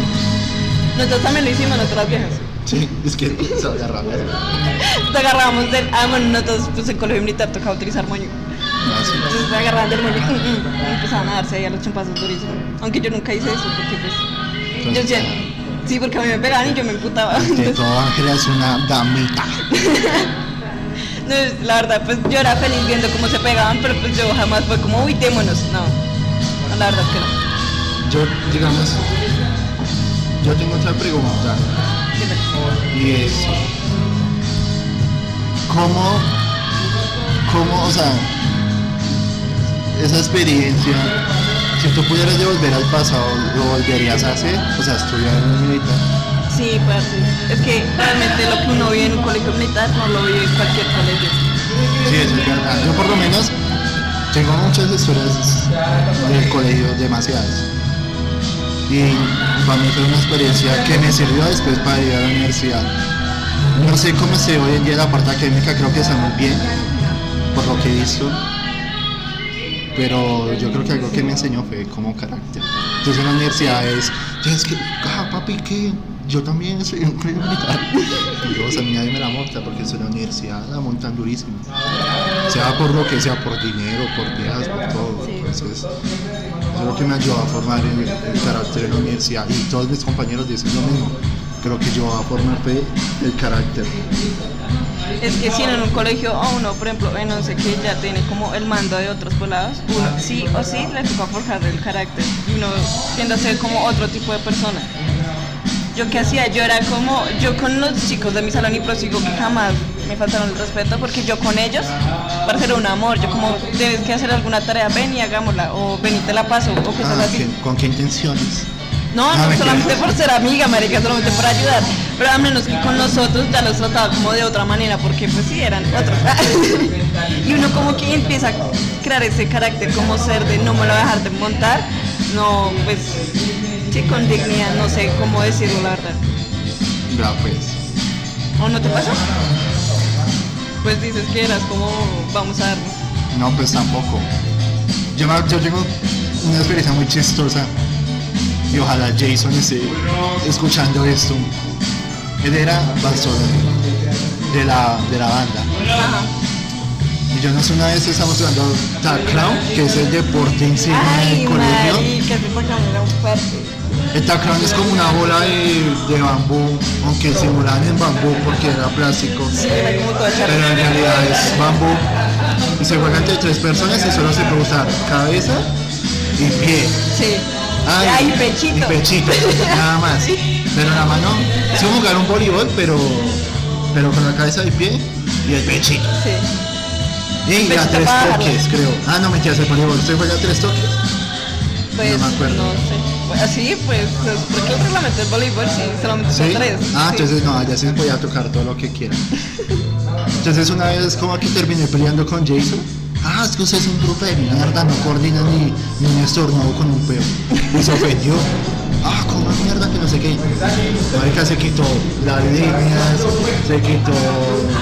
Nosotros también lo hicimos, nosotras viejas. Sí, es que se agarraba. Nos agarrábamos del. Ah, bueno, nosotros, pues en colegio militar tocaba utilizar moño. Así. Entonces se agarraban del moño mm, mm, y empezaban a darse ahí a los champazos durísimos. Aunque yo nunca hice eso, porque pues. Yo Entonces, decía, sí, porque a mí me pegaban y yo me emputaba. De todo Ángela es una damita. No, la verdad, pues yo era feliz viendo cómo se pegaban, pero pues yo jamás fue como, uy, démonos. No, la verdad es que no. Yo, digamos, yo tengo otra pregunta. Y es, ¿cómo, cómo, o sea, esa experiencia, si tú pudieras devolver al pasado, ¿lo volverías a hacer? O sea, estudiar en un militar. Sí, parce. Es que realmente lo que uno vive en un colegio militar no lo vive en cualquier colegio. Sí, eso es verdad. Yo por lo menos tengo muchas historias del colegio, demasiadas. Y para mí fue una experiencia que me sirvió después para ir a la universidad. No sé cómo se hoy en día la parte académica, creo que está muy bien, por lo que he visto. Pero yo creo que algo que me enseñó fue como carácter. Entonces en la universidad es, tienes que, ah, papi, que yo también soy un colegio militar. Y yo, o sea, a mí nadie me la monta porque es la universidad, la montan durísimo. Sea por lo que sea, por dinero, por viajes, por todo. Entonces, eso es lo que me ayudó a formar el, el carácter en la universidad. Y todos mis compañeros dicen lo mismo. Creo que yo a formar fue el carácter. Es que si en un colegio a uno, por ejemplo, en no sé qué, ya tiene como el mando de otros pelados, uno sí o sí le toca forjar el carácter y uno tiende a ser como otro tipo de persona. Yo qué hacía, yo era como, yo con los chicos de mi salón y prosigo que jamás me faltaron el respeto porque yo con ellos, para ser un amor, yo como, tienes que hacer alguna tarea, ven y hagámosla, o ven y te la paso, o cosas Ah, así. ¿qué- ¿Con qué intenciones? No, Ah, no mentira. solamente por ser amiga, marica, solamente por ayudar. Pero a menos que con nosotros ya los trataba como de otra manera, porque pues sí, eran otros. y uno como que empieza a crear ese carácter como ser de no me lo voy a dejar de montar. No, pues sí, con dignidad, no sé cómo decirlo, la verdad. Ya pues. ¿O no te pasa? Pues dices que eras como, vamos a darnos. No, pues tampoco. Yo, yo tengo una experiencia muy chistosa y ojalá Jason esté escuchando esto. Él era bastón de la, de la banda. Y yo no sé, una vez estamos jugando Tackrown, que es el deporte Ay, del colegio. El Tackrown es como una bola de, de bambú, aunque simulaban en bambú porque era plástico. Todo Pero en realidad es bambú. Y se juega entre tres personas y solo se puede usar cabeza y pie. Sí. Ay, Ay, pechito. Y pechito, nada más. Pero la mano, es como jugar un voleibol, pero, pero con la cabeza y pie y el pechito. Sí. Y Pechito a tres toques, creo. Ah, no, mentiras, el voleibol. ¿Usted juega a tres toques? Pues No me acuerdo. no sé. Pues, así, pues, pues, porque el reglamento del voleibol sí, solamente son ¿Sí? tres. Ah, Sí. entonces no, ya sí voy a tocar todo lo que quieran. Entonces una vez como que terminé peleando con Jason. Ah, es que usted es un grupo de mierda, no coordina ni, ni un estornudo con un peo. Y se ofendió. Ah, como mierda que no sé qué. Marica se quitó las líneas, se quitó,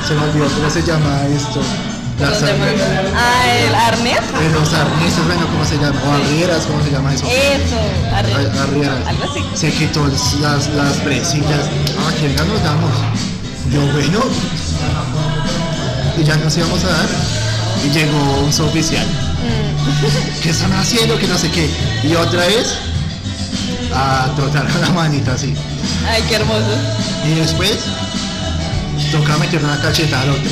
se me olvidó cómo se llama esto. Las arneses, Ah, el arnés. los arneses, bueno, ¿cómo se llama? O arrieras, ¿cómo se llama eso? Eso, arnés. Ar- arrieras. Algo así. Se quitó las, las presillas. Ah, que venga nos damos. Yo, bueno. Y ya nos íbamos a dar. Y llegó un suboficial. Mm. ¿Qué están haciendo? Que no sé qué. Y otra vez a trotar con la manita así. Ay, qué hermoso. Y después toca meter una cacheta al otro.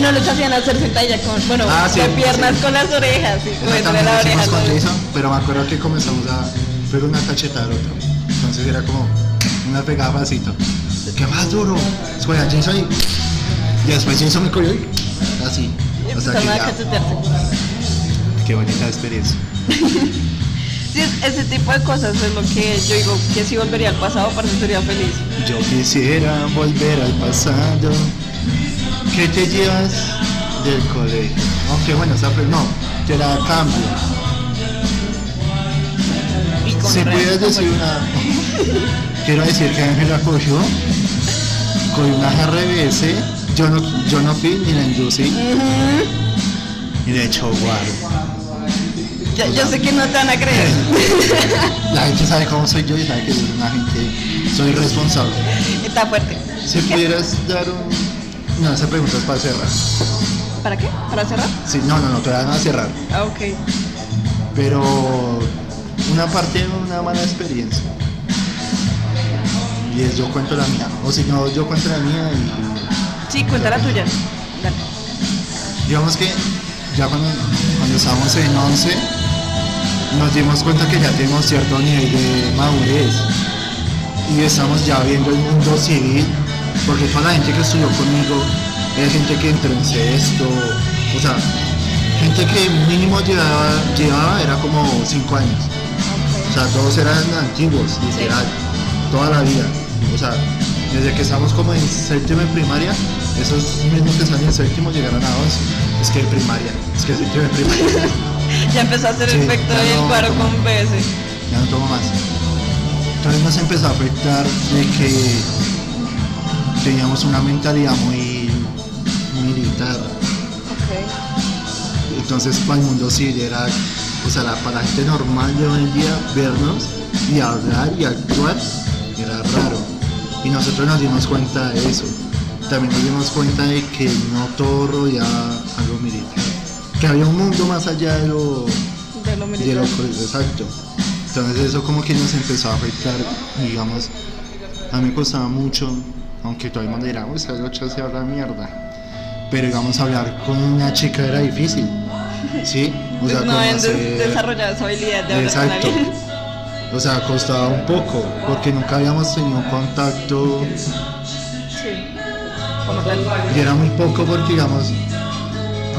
No los hacían hacer talla con, bueno, Ah, sí, piernas sí. con las orejas. De también la oreja. con. Jason, pero me acuerdo que comenzamos a pegar una cacheta al otro. Entonces era como me pegaba pasito. ¿Qué más duro? Escuela Jason y, y después Jason me cogió y así. O sea que ya, qué bonita experiencia. Sí, ese tipo de cosas es lo que yo digo que si volvería al pasado, para sería feliz. Yo quisiera volver al pasado. ¿Qué te llevas del colegio? Aunque bueno, esa fue- no, que era cambio. Si pudieras decir una. Quiero decir que Ángela cogió con una RBS. Yo no, yo no fui ni la inducí. Y de hecho, guau. Yo, yo sé que no te van a creer. La gente sabe cómo soy yo y sabe que soy una gente. Soy responsable. Está fuerte. Si pudieras dar un. No, esa pregunta es para cerrar. ¿Para qué? ¿Para cerrar? Sí, no, no, no, te van a cerrar. Ah, ok. Pero una parte de una mala experiencia. Y es yo cuento la mía. O si no, yo cuento la mía y Sí, cuenta la tuya. Dale. digamos que ya cuando, cuando estábamos en 11 nos dimos cuenta que ya tenemos cierto nivel de madurez y estamos ya viendo el mundo civil porque toda la gente que estudió conmigo es gente que entró en sexto o sea gente que mínimo llevaba, llevaba era como 5 años o sea todos eran antiguos literal toda la vida o sea desde que estamos como en séptimo en primaria esos mismos que están en séptimo llegaron a 11 es que primaria es que en primaria Ya empezó a hacer Sí, efecto ya el no- paro con BS. ya no tomo más. Entonces nos empezó a afectar de que teníamos una mentalidad muy militar. Entonces para el mundo civil era, o sea, para la gente normal de hoy en día vernos y hablar y actuar era raro. Y nosotros nos dimos cuenta de eso. También nos dimos cuenta de que no todo rodeaba a lo militar. Que había un mundo más allá de lo, De lo de militar. lo exacto. Entonces eso como que nos empezó a afectar, digamos, a mí me costaba mucho, aunque todo el mundo dirá, uy, esa ocho se habla mierda. Pero digamos, hablar con una chica era difícil, ¿sí? O sea, Pues no habían des- conocer- desarrollado esa habilidad de hablar con Exacto. alguien. O sea, costaba un poco, porque nunca habíamos tenido contacto. Como tal. y era muy poco porque, digamos,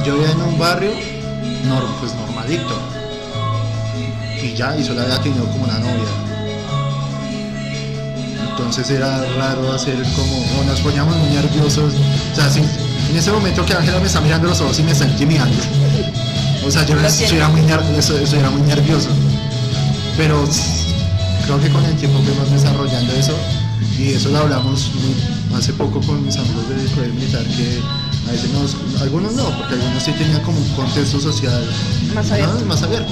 yo vivía en un barrio, nor- pues normalito, y ya, y solo había tenido como una novia. Entonces era raro hacer como, o nos poníamos muy nerviosos, o sea, sí, en ese momento que Ángela me está mirando los ojos y me está intimidando. O sea, yo eso era muy, eso, eso era muy nervioso. Pero creo que con el tiempo fuimos desarrollando eso y eso lo hablamos muy- hace poco con mis amigos del colegio militar que a veces nos, algunos no, porque algunos sí tenían como un contexto social Más ¿no? abierto. más abierto.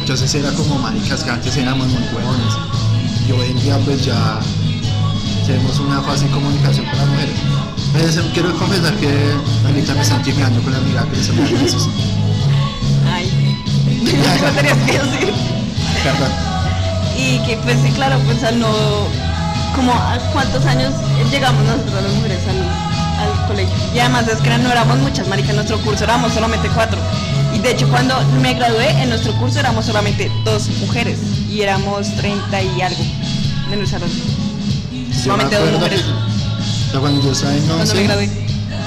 Entonces era como maricas que antes éramos muy huevones y hoy en día pues ya tenemos una fácil comunicación con las mujeres. Quiero confesar que ahorita me están timeando con la amiga que se me. Ay. ¿Cómo tenías que decir? Perdón. Y que pues sí, claro, pues al no... Como a cuántos años llegamos nosotros las mujeres al, al colegio. Y además es que no éramos muchas, marica, en nuestro curso éramos solamente cuatro. Y de hecho cuando me gradué, en nuestro curso éramos solamente dos mujeres. Y éramos 30 y algo en el salón. Solamente dos mujeres. que- o sea, cuando yo estaba en Cuando me 11, gradué.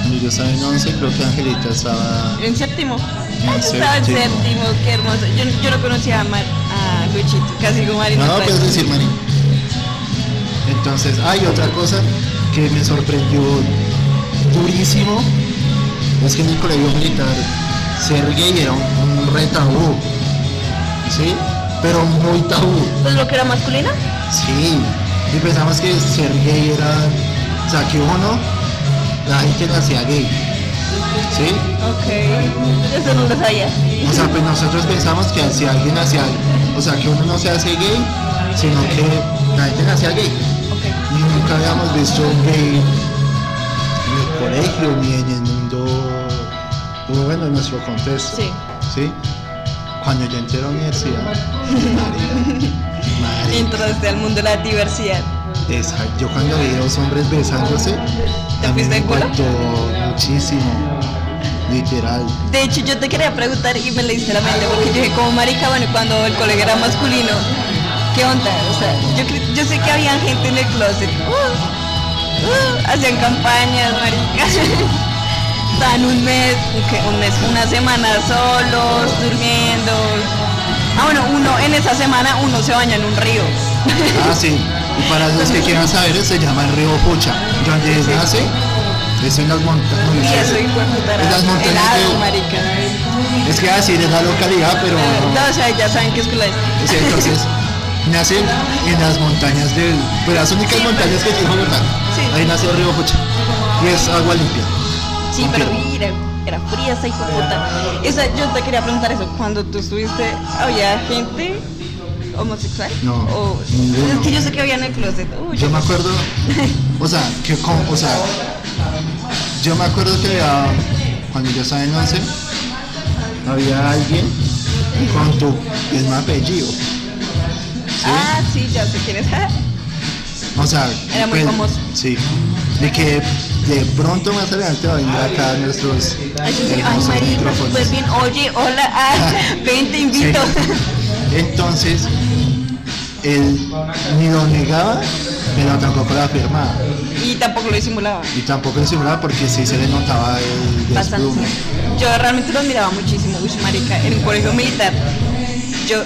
cuando yo estaba en 11 creo que Angelita estaba En séptimo. En estaba en séptimo. qué hermoso. Yo, yo no conocía a, Mar, a Luchito, casi como Marina. No, puedes decir, Mari. Entonces, hay otra cosa que me sorprendió durísimo. Es que en el colegio militar ser gay era un, un re tabú. ¿Sí? Pero muy tabú. Pues lo que era masculina. Sí. Y pensamos que ser gay era. O sea, que uno, la gente lo hacía gay. ¿Sí? Ok. Eso no lo sabía. O sea, pues nosotros pensamos que si alguien hacía, o sea, que uno no se hace gay, sino que la gente hacía gay. Nunca habíamos visto un gay en el colegio ni en el mundo, bueno, en nuestro contexto. Sí. ¿Sí? Cuando yo entré a la universidad, María, Entraste al mundo de la diversidad. esa- yo cuando vi dos hombres besándose, ¿Te a fuiste me impactó muchísimo, literal. De hecho, yo te quería preguntar y me leíste la mente porque yo dije, como marica, bueno, cuando el colega era masculino, ¿qué onda? O sea, yo, sé que había gente en el closet. uh, uh, hacían campañas, marica. Estaban un mes, un mes, una semana solos, durmiendo. Ah, bueno, uno en esa semana uno se baña en un río. Ah, sí. Y para los que quieran saber, se llama el río Pucha. Donde nace, es en las montañas. Eso, puta, En las montañas helado, de- marica. Es que así es la localidad, pero. No, o sea, ya saben qué escuela es. Sí, entonces, nace en las montañas del. Pues las únicas Sí, montañas que tiene Bogotá. sí. Ahí nace el río Pucha. Y es agua limpia. Sí, pero mira, era fría esa hijo de puta. Esa, yo te quería preguntar eso, cuando tú estuviste, ¿había gente homosexual? No, O, es que yo sé que había en el closet. Uy, Yo me acuerdo, o sea, que con, o sea, yo me acuerdo que cuando yo estaba en 11, había alguien con tu mismo apellido. ¿Sí? Ah, sí, ya sé quién es. O sea, Era muy famoso. Sí. De que de pronto más adelante va a venir acá a nuestros Ay, yo sé, ay, marica, micrófonos. súper bien. Oye, hola, ah, ven, te invito. Sí. Entonces, él ni lo negaba, pero tampoco lo afirmaba. Y tampoco lo disimulaba. Y tampoco lo simulaba porque sí se le notaba el Bastante. Yo realmente lo admiraba muchísimo, uy, marica, en un colegio militar. Yo,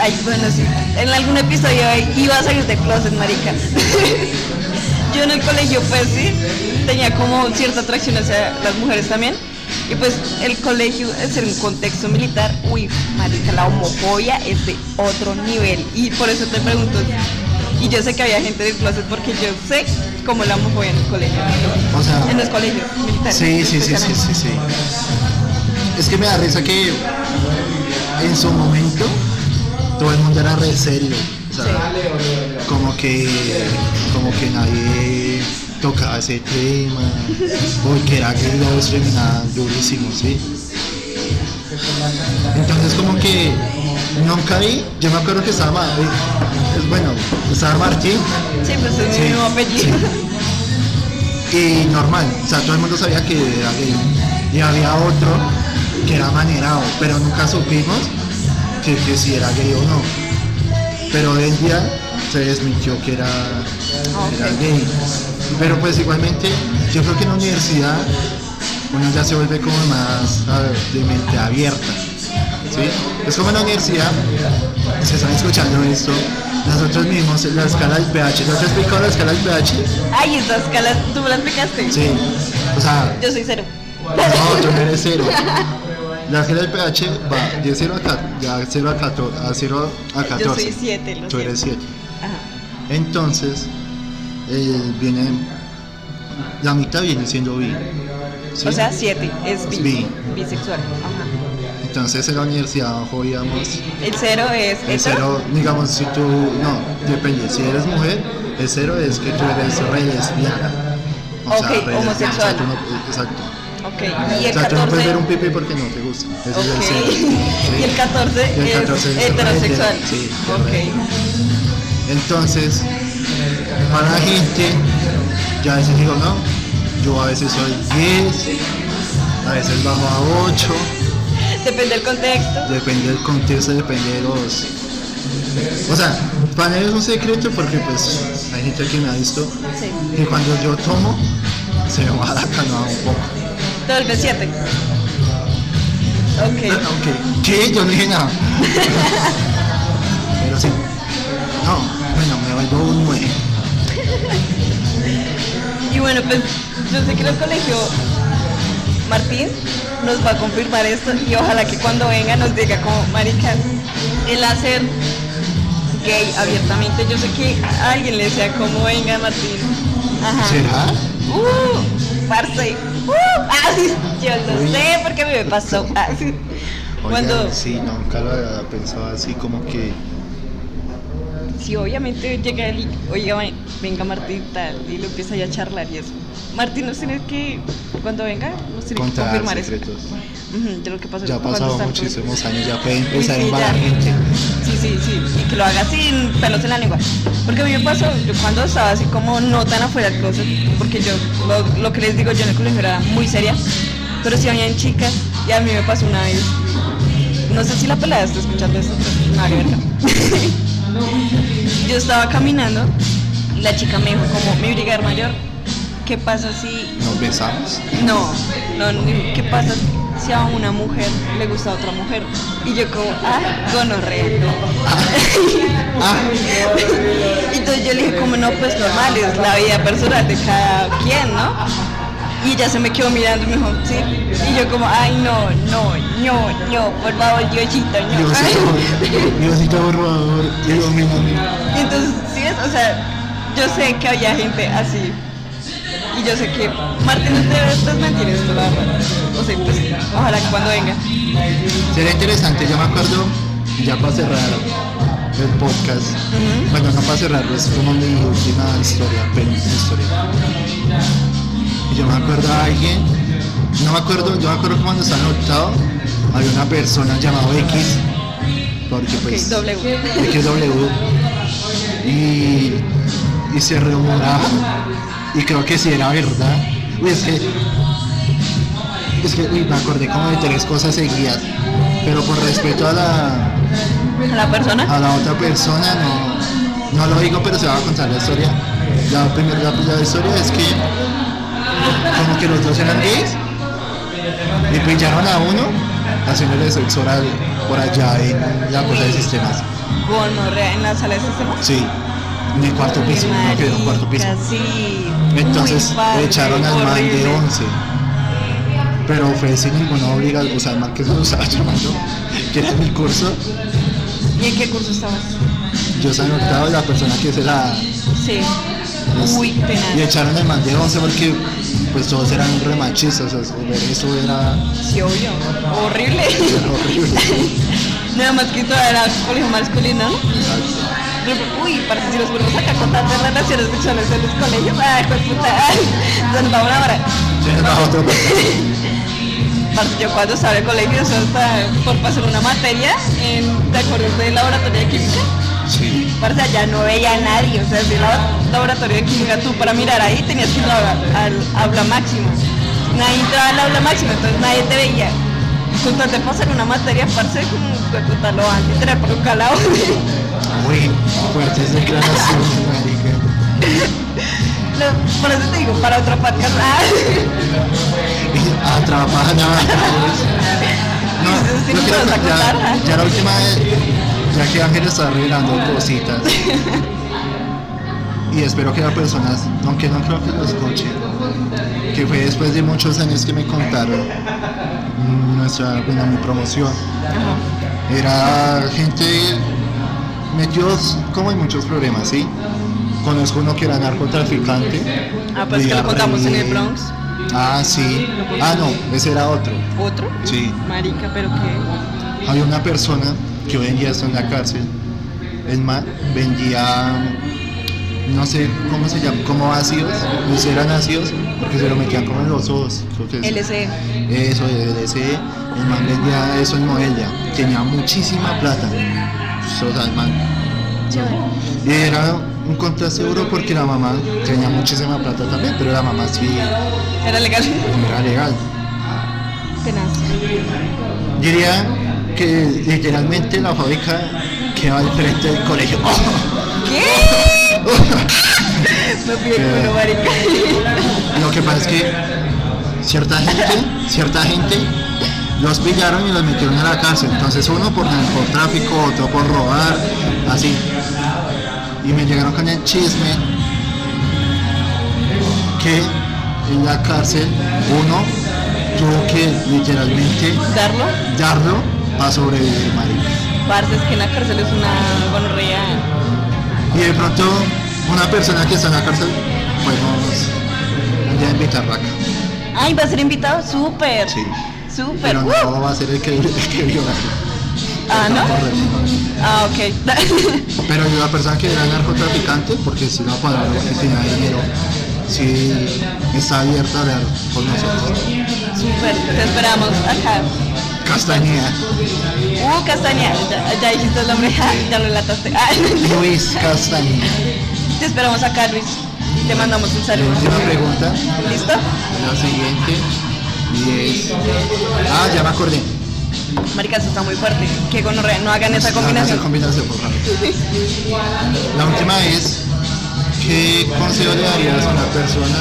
ay, bueno, sí, en algún episodio iba a salir de closet, marica. Yo en el colegio, pues sí, tenía como cierta atracción hacia las mujeres también. Y pues el colegio es en un contexto militar, uy, marica, la homofobia es de otro nivel. Y por eso te pregunto, y yo sé que había gente del closet porque yo sé cómo la homofobia en el colegio. O sea, en los colegios militares. Sí, sí, sí, sí, sí, sí. Es que me da risa que en su momento todo el mundo era re serio. O sea, como que como que nadie tocaba ese tema. O que era que lo discriminaban durísimo, ¿sí? Entonces como que nunca vi, yo me acuerdo que estaba, Ma- eh, es bueno, estaba Martín Sí, pues es Sí, mi mismo apellido. y normal, o sea, todo el mundo sabía que era gay. Y había otro que era manerado, pero nunca supimos que, que si era gay o no. Pero día se desmintió que era, era Ok. gay. Pero pues igualmente, yo creo que en la universidad uno ya se vuelve como más ver, de mente abierta. ¿sí? Es como en la universidad, se están escuchando esto, nosotros mismos, la escala del pH, ¿no te he explicado la escala del pH? Ay, esas escalas, ¿tú me las explicaste? Sí, o sea, Yo soy cero. no, tú no eres cero. La escala del pH va de 0 a, ca- ya 0 a 14. A 0 a 14. Yo soy siete, lo Tú eres siento. 7. Ajá. Entonces, eh, viene. La mitad viene siendo bi. ¿sí? O sea, siete es bi, Bi. bisexual. Ajá. Entonces en la universidad abajo, digamos, El cero es el hetero. cero, digamos, si tú. No, depende. Si eres mujer, el cero es que tú eres re lesbiana. Ok, re lesbiana, homosexual. o sea, no- exacto. Y el o sea, tú no 14. puedes ver un pipí porque no te gusta. Es el cero. Y el 14 Y el es 14 es heterosexual. sí. Entonces, para la gente, ya a veces digo, no, yo a veces soy 10, a veces bajo a 8, Depende del contexto. depende del contexto, depende de los... O sea, para mí es un secreto porque pues hay gente que me ha visto Sí. que cuando yo tomo, se me va la canoa un poco. Te vuelves siete. Ok. Aunque, ¿qué? Yo no dije nada. Pero sí. No, bueno, me vuelvo un 9. Y bueno, pues yo sé que el colegio Martín nos va a confirmar esto y ojalá que cuando venga nos diga como marica, el hacer gay abiertamente. Yo sé que a alguien le decía como venga Martín. Ajá. ¿Será? Uh, parce. Uh, ah, yo lo Uy. sé porque a mí me pasó. Ah, sí. Cuando, sí, nunca lo había pensado así como que... si obviamente llega él y, oiga, ven- venga Martín tal, y lo empieza ya a charlar y eso. Martín nos tiene que, cuando venga, nos tiene que Contar confirmar secretos. eso. Ujú, de lo que pasó Ya ha pasado en muchísimos años, ya puede Uy, empezar sí, embalar ya. gente. Sí, sí, y que lo haga sin pelos en la lengua. Porque a mí me pasó, yo cuando estaba así como no tan afuera del closet, porque yo, lo, lo que les digo, yo en el colegio era muy seria, pero sí habían chicas, y a mí me pasó una vez, no sé si la pelada está escuchando esto, pero no, vale verga. yo estaba caminando y la chica me dijo como, mi brigadier mayor, ¿qué pasa si Nos besamos. no, no, ¿qué pasa si a una mujer le gusta a otra mujer? Y yo como, ah, gonorrea. Ah, Entonces yo le dije como, no, pues normal, es la vida personal de cada quien, ¿no? Y ella se me quedó mirando y me dijo, sí. Y yo como, ay, no, no, no, no, por favor, Diosito, no. Diosito, Diosito, por favor, ilumíname. Y entonces, sí es, o sea, yo sé que había gente así. Y yo sé que Martín no debe desmentir esto, la verdad. O sea, pues, ojalá que cuando venga. Sería interesante, yo me acuerdo, ya para cerrar el podcast, bueno, no para cerrarlo, es como mi última historia, penúltima historia. Y yo me acuerdo a alguien, no me acuerdo, yo me acuerdo que cuando estaba en octavo, había una persona llamada X, porque pues... Ok, W. XW, y, y se rumoraba, y creo que sí era verdad. Es que, es que uy, me acordé como de tres cosas seguidas, pero por respeto a la, A la persona. a la otra persona no, no lo digo, pero se va a contar la historia. La primera la, la historia es que como que los dos eran gays y pillaron a uno haciéndole sexo oral por allá en la cosa de sistemas. Gonorrea en la sala de sistema. Sí, en el cuarto piso, no quedó en cuarto piso. Sí. Entonces padre, echaron al man de horrible. 11. Pero fue sin ninguna obligación, o sea, el man que se lo estaba llamando, que era en mi curso, ¿Y en qué curso estabas? yo estaba en octavo y la persona que se la... Sí. pues, Uy, y tenaz. echaron al man de 11 porque pues todos eran re machistas, o sea, ver eso era, Sí, obvio. Horrible. era horrible. Nada más que todo era colegio masculino, ¿no? Exacto. Uy, parece si nos volvemos acá contar de relaciones sexuales en los colegios. Ay, pues puta. Ay, nos va una hora. Yo cuando estaba en el colegio, eso hasta por pasar una materia, en, ¿te acuerdas del laboratorio de química? Sí. Parce, allá no veía a nadie, o sea, en el lab- laboratorio de química tú para mirar ahí tenías que entrar al aula máxima. Nadie entraba al aula máxima, entonces nadie te veía. Con tal de pasar una materia, parce, como que puta lo van a literal por un calado. Uy, fuertes declaraciones, marica. No, por eso te digo, para otro podcast. Ah. Atrapada nada. No, sí quiero- a ya, ¿ah? la última vez, ya que Ángel está revelando cositas. Y espero que las personas, aunque no creo que lo escuchen, que fue después de muchos años que me contaron nuestra, bueno, mi promoción. Era gente metidos como en muchos problemas, ¿sí? Conozco uno que era narcotraficante. Ah, pues que lo contamos en el Bronx. Ah, sí. Ah, no, ese era otro. ¿Otro? Sí. Marica, pero qué. Había una persona que hoy en día está en la cárcel. El man vendía, no sé cómo se llama, como ácidos, no sé, eran ácidos, porque se lo metían como en los ojos. Creo que es- LC. Eso, LSD. El man vendía eso en Moelia. Tenía muchísima plata. Man. Y era un contraste duro porque la mamá tenía muchísima plata también, pero la mamá sí Era legal. no era legal. Tenaz. Diría que literalmente la fábrica queda al frente del colegio. ¿Qué? Culo, marica. Lo que pasa es que cierta gente, cierta gente los pillaron y los metieron a la cárcel. Entonces uno por narcotráfico, otro por robar, así. Y me llegaron con el chisme que en la cárcel uno tuvo que literalmente ¿Darlo? darlo para sobrevivir, marica. Es que en la cárcel es una gonorrea. Y de pronto una persona que está en la cárcel, podemos un día invitarla acá. Ay, ¿va a ser invitado? Súper. Sí. Súper. Pero ¡Uh! no va a ser el que, el que viola. Ah, ¿no? Ah, ok. Pero la persona que era narcotraficante, porque si no para que tenía dinero, si está abierta a hablar con nosotros. Súper. Te esperamos acá. Castañeda, Uh, Castaña. Ya, ya dijiste el nombre. Ya lo lataste. Ah. Luis Castañeda. Te esperamos acá, Luis. Te mandamos un La saludo. última pregunta, ¿Listo? la siguiente, y es... Ah, ya me acordé. Marica, eso está muy fuerte. Que gonorrea, no hagan esa No, no combinación. por favor. La última es, ¿qué consejo le darías a una persona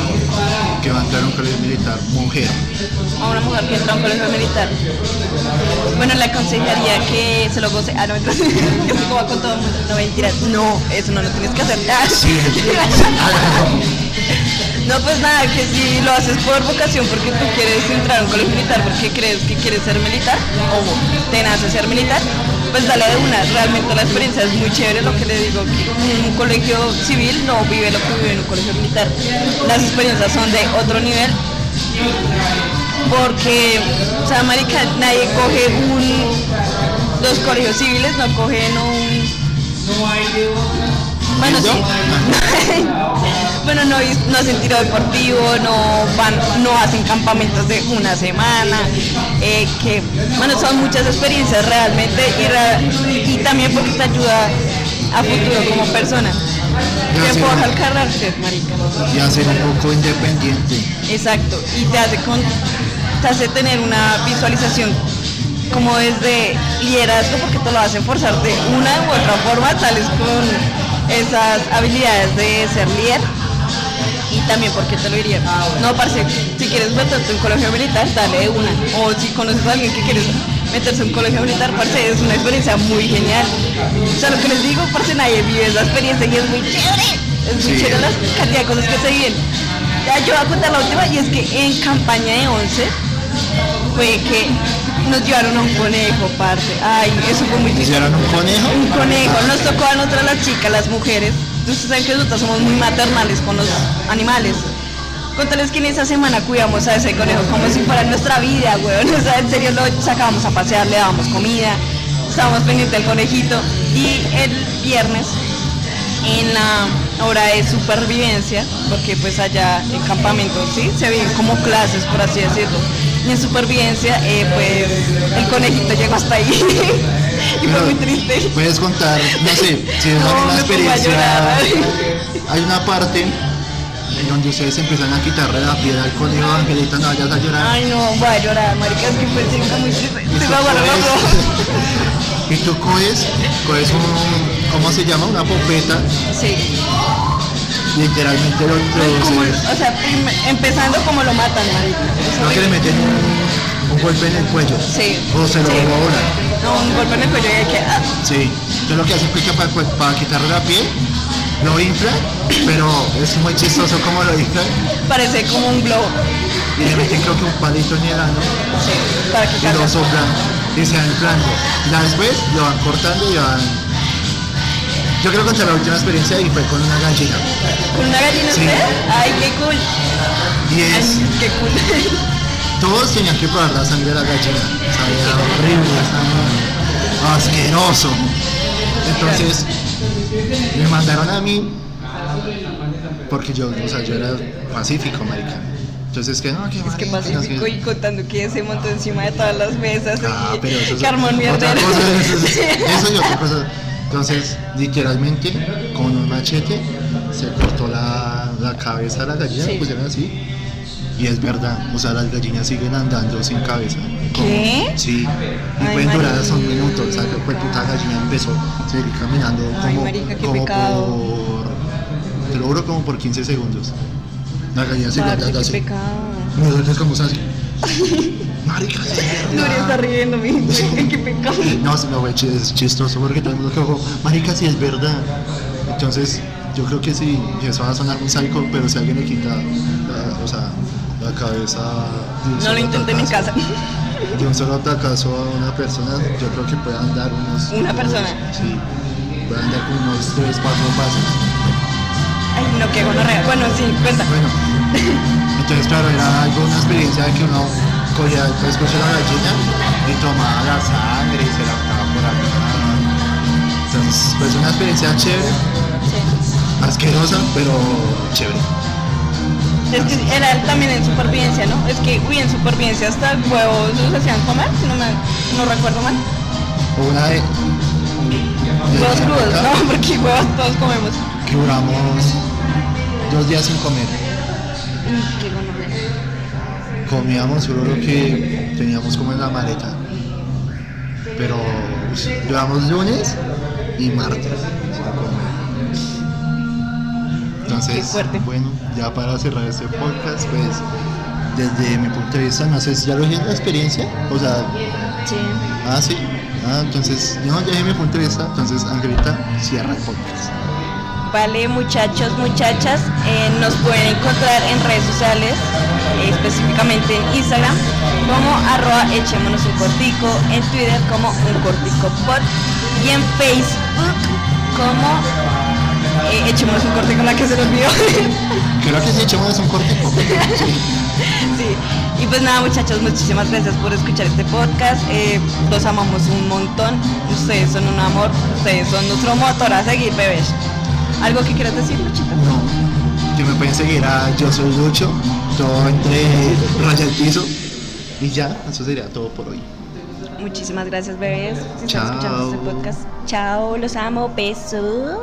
que va a entrar a un colegio militar, mujer? a una mujer que entra a un colegio militar. Bueno, le aconsejaría que se lo goce. Ah, no, entonces, que se coja con todo el mundo. No, mentira. No, eso no lo tienes que hacer. Ah, No, pues nada, que si lo haces por vocación, porque tú quieres entrar a un colegio militar, porque crees que quieres ser militar, o te nace ser militar, pues dale de una. Realmente la experiencia es muy chévere, lo que le digo, que un colegio civil no vive lo que vive en un colegio militar. Las experiencias son de otro nivel, porque, o sea, marica, nadie coge un, los colegios civiles no cogen un, bueno, sí. bueno, no, no hacen tiro deportivo, no van, no hacen campamentos de una semana, eh, que, bueno, son muchas experiencias realmente y, también porque te ayuda a futuro como persona. Que sé. puedas alcanzarte, marica. Y a ser un poco independiente. Exacto, y te hace, con, te hace tener una visualización como desde liderazgo porque te lo hacen forzar de una u otra forma, sales con esas habilidades de ser líder y también porque te lo diría. No, parce, si quieres meterte en un colegio militar, dale de una. O si conoces a alguien que quieres meterse en un colegio militar, parce, es una experiencia muy genial. O sea, lo que les digo, parce, nadie vive esa experiencia y es muy chévere. Es muy Sí. chévere la cantidad de cosas que se viven. Ya yo voy a contar la última y es que en campaña de 11 fue que nos llevaron a un conejo, parce. Ay, eso fue muy triste. ¿Hicieron un conejo? Un conejo, nos tocó a nosotras las chicas, las mujeres. Ustedes saben que nosotros somos muy maternales con los animales. Contarles que en esa semana cuidamos a ese conejo como si fuera nuestra vida, weón. O sea, en serio lo sacábamos a pasear, le dábamos comida, estábamos pendientes del conejito. Y el viernes, en la hora de supervivencia, porque pues allá en campamento, sí, se viven como clases, por así decirlo. Y en supervivencia, eh, pues el conejito llegó hasta ahí. y fue muy triste. Puedes contar, no sé, si es No, una experiencia. Hay una parte en donde ustedes empiezan a quitarle la piel al conejo, Angelita, no vayas a llorar. Ay, no, voy a llorar, marica, es que fue muy triste. Y Se tú y coges, coges un, ¿cómo se llama? Una popeta, Sí. Literalmente lo Pues como, introduces. o sea, empezando como lo matan, marica. No que le meten un, un golpe en el cuello. Sí. O se lo sí. No, un golpe en el cuello y hay que... ah, Sí. Entonces lo que hacen es que para, para quitarle la piel, lo inflan, pero es muy chistoso como lo inflan. parece como un globo. Y le meten creo que un palito en el ano Sí, para que y lo soplan y se van inflando. Ya después lo van cortando y van... Yo creo que contra la última experiencia y fue con una gallina. ¿Con una gallina Sí. usted? Ay, qué cool. Y Ay, es... qué cool. Todos tenían que probar la sangre de la gallina. Sabía horrible, estaba asqueroso. Entonces, me mandaron a mí porque yo, o sea, yo era pacífico, marica. Entonces, que no, que Es que pacífico y contando que se montó encima de todas las mesas Ah, y pero eso es es- eso y otra cosa. Entonces, literalmente, con un machete, se cortó la, la cabeza de la gallina, Sí. pusieron así. Y es verdad, o sea, las gallinas siguen andando sin cabeza. ¿Qué? Sí, y Ay, pueden durar hasta un minuto. O sea, que fue puta gallina empezó a seguir caminando Ay, como, marica, como por. Te lo juro, como por 15 segundos. La gallina sigue andando qué así. Nosotros como así. Marica, Nuria está riendo, mi qué pecado. No, fue chi- es chistoso porque todo el mundo como, marica, sí es verdad. Entonces, yo creo que sí, eso va a sonar muy sádico, pero si alguien le quita, la, o sea, la cabeza No lo intenten en casa. De un solo tacazo a una persona, yo creo que puede andar unos... ¿Una dos- persona? Sí, puede andar con unos 3, 4 pasos. Ay, no, qué gonorrea. Bueno, sí, cuenta. Bueno, entonces claro, era algo, una experiencia de que uno cogía el pescuezo de la gallina y tomaba la sangre y se la botaba por acá. Entonces, pues una experiencia chévere, asquerosa, pero chévere. Es que era también en supervivencia, ¿no? Es que, uy, en supervivencia hasta huevos los hacían comer, si no, me, no recuerdo mal. Una de... Huevos de crudos, ¿no? Porque huevos todos comemos. Que duramos dos días sin comer. Comíamos solo lo que teníamos como en la maleta. Pero llevamos lunes y martes. Entonces, bueno, ya para cerrar este podcast, pues desde mi punto de vista, no sé si ya lo dije en la experiencia, o sea, Sí. ah, sí, ah, entonces, no, ya dije mi punto de vista, entonces, Angelita, cierra el podcast. Vale, muchachos, muchachas, eh, nos pueden encontrar en redes sociales, eh, específicamente en Instagram, como arroba echémonos un cortico, en Twitter como un cortico pod y en Facebook como eh, echémonos un cortico, la que se lo olvidó. Creo que sí, echemos un cortico. Sí. Y pues nada, muchachos, muchísimas gracias por escuchar este podcast. Los amamos un montón. Ustedes son un amor. Ustedes son nuestro motor a seguir, bebés. ¿Algo que quieras decir, Luchita? No, que me pueden seguir a Yo Soy Lucho, todo entre raya al piso. Y ya, eso sería todo por hoy. Muchísimas gracias, bebés. Si están Chao. escuchando este podcast. Chao, los amo. Besos.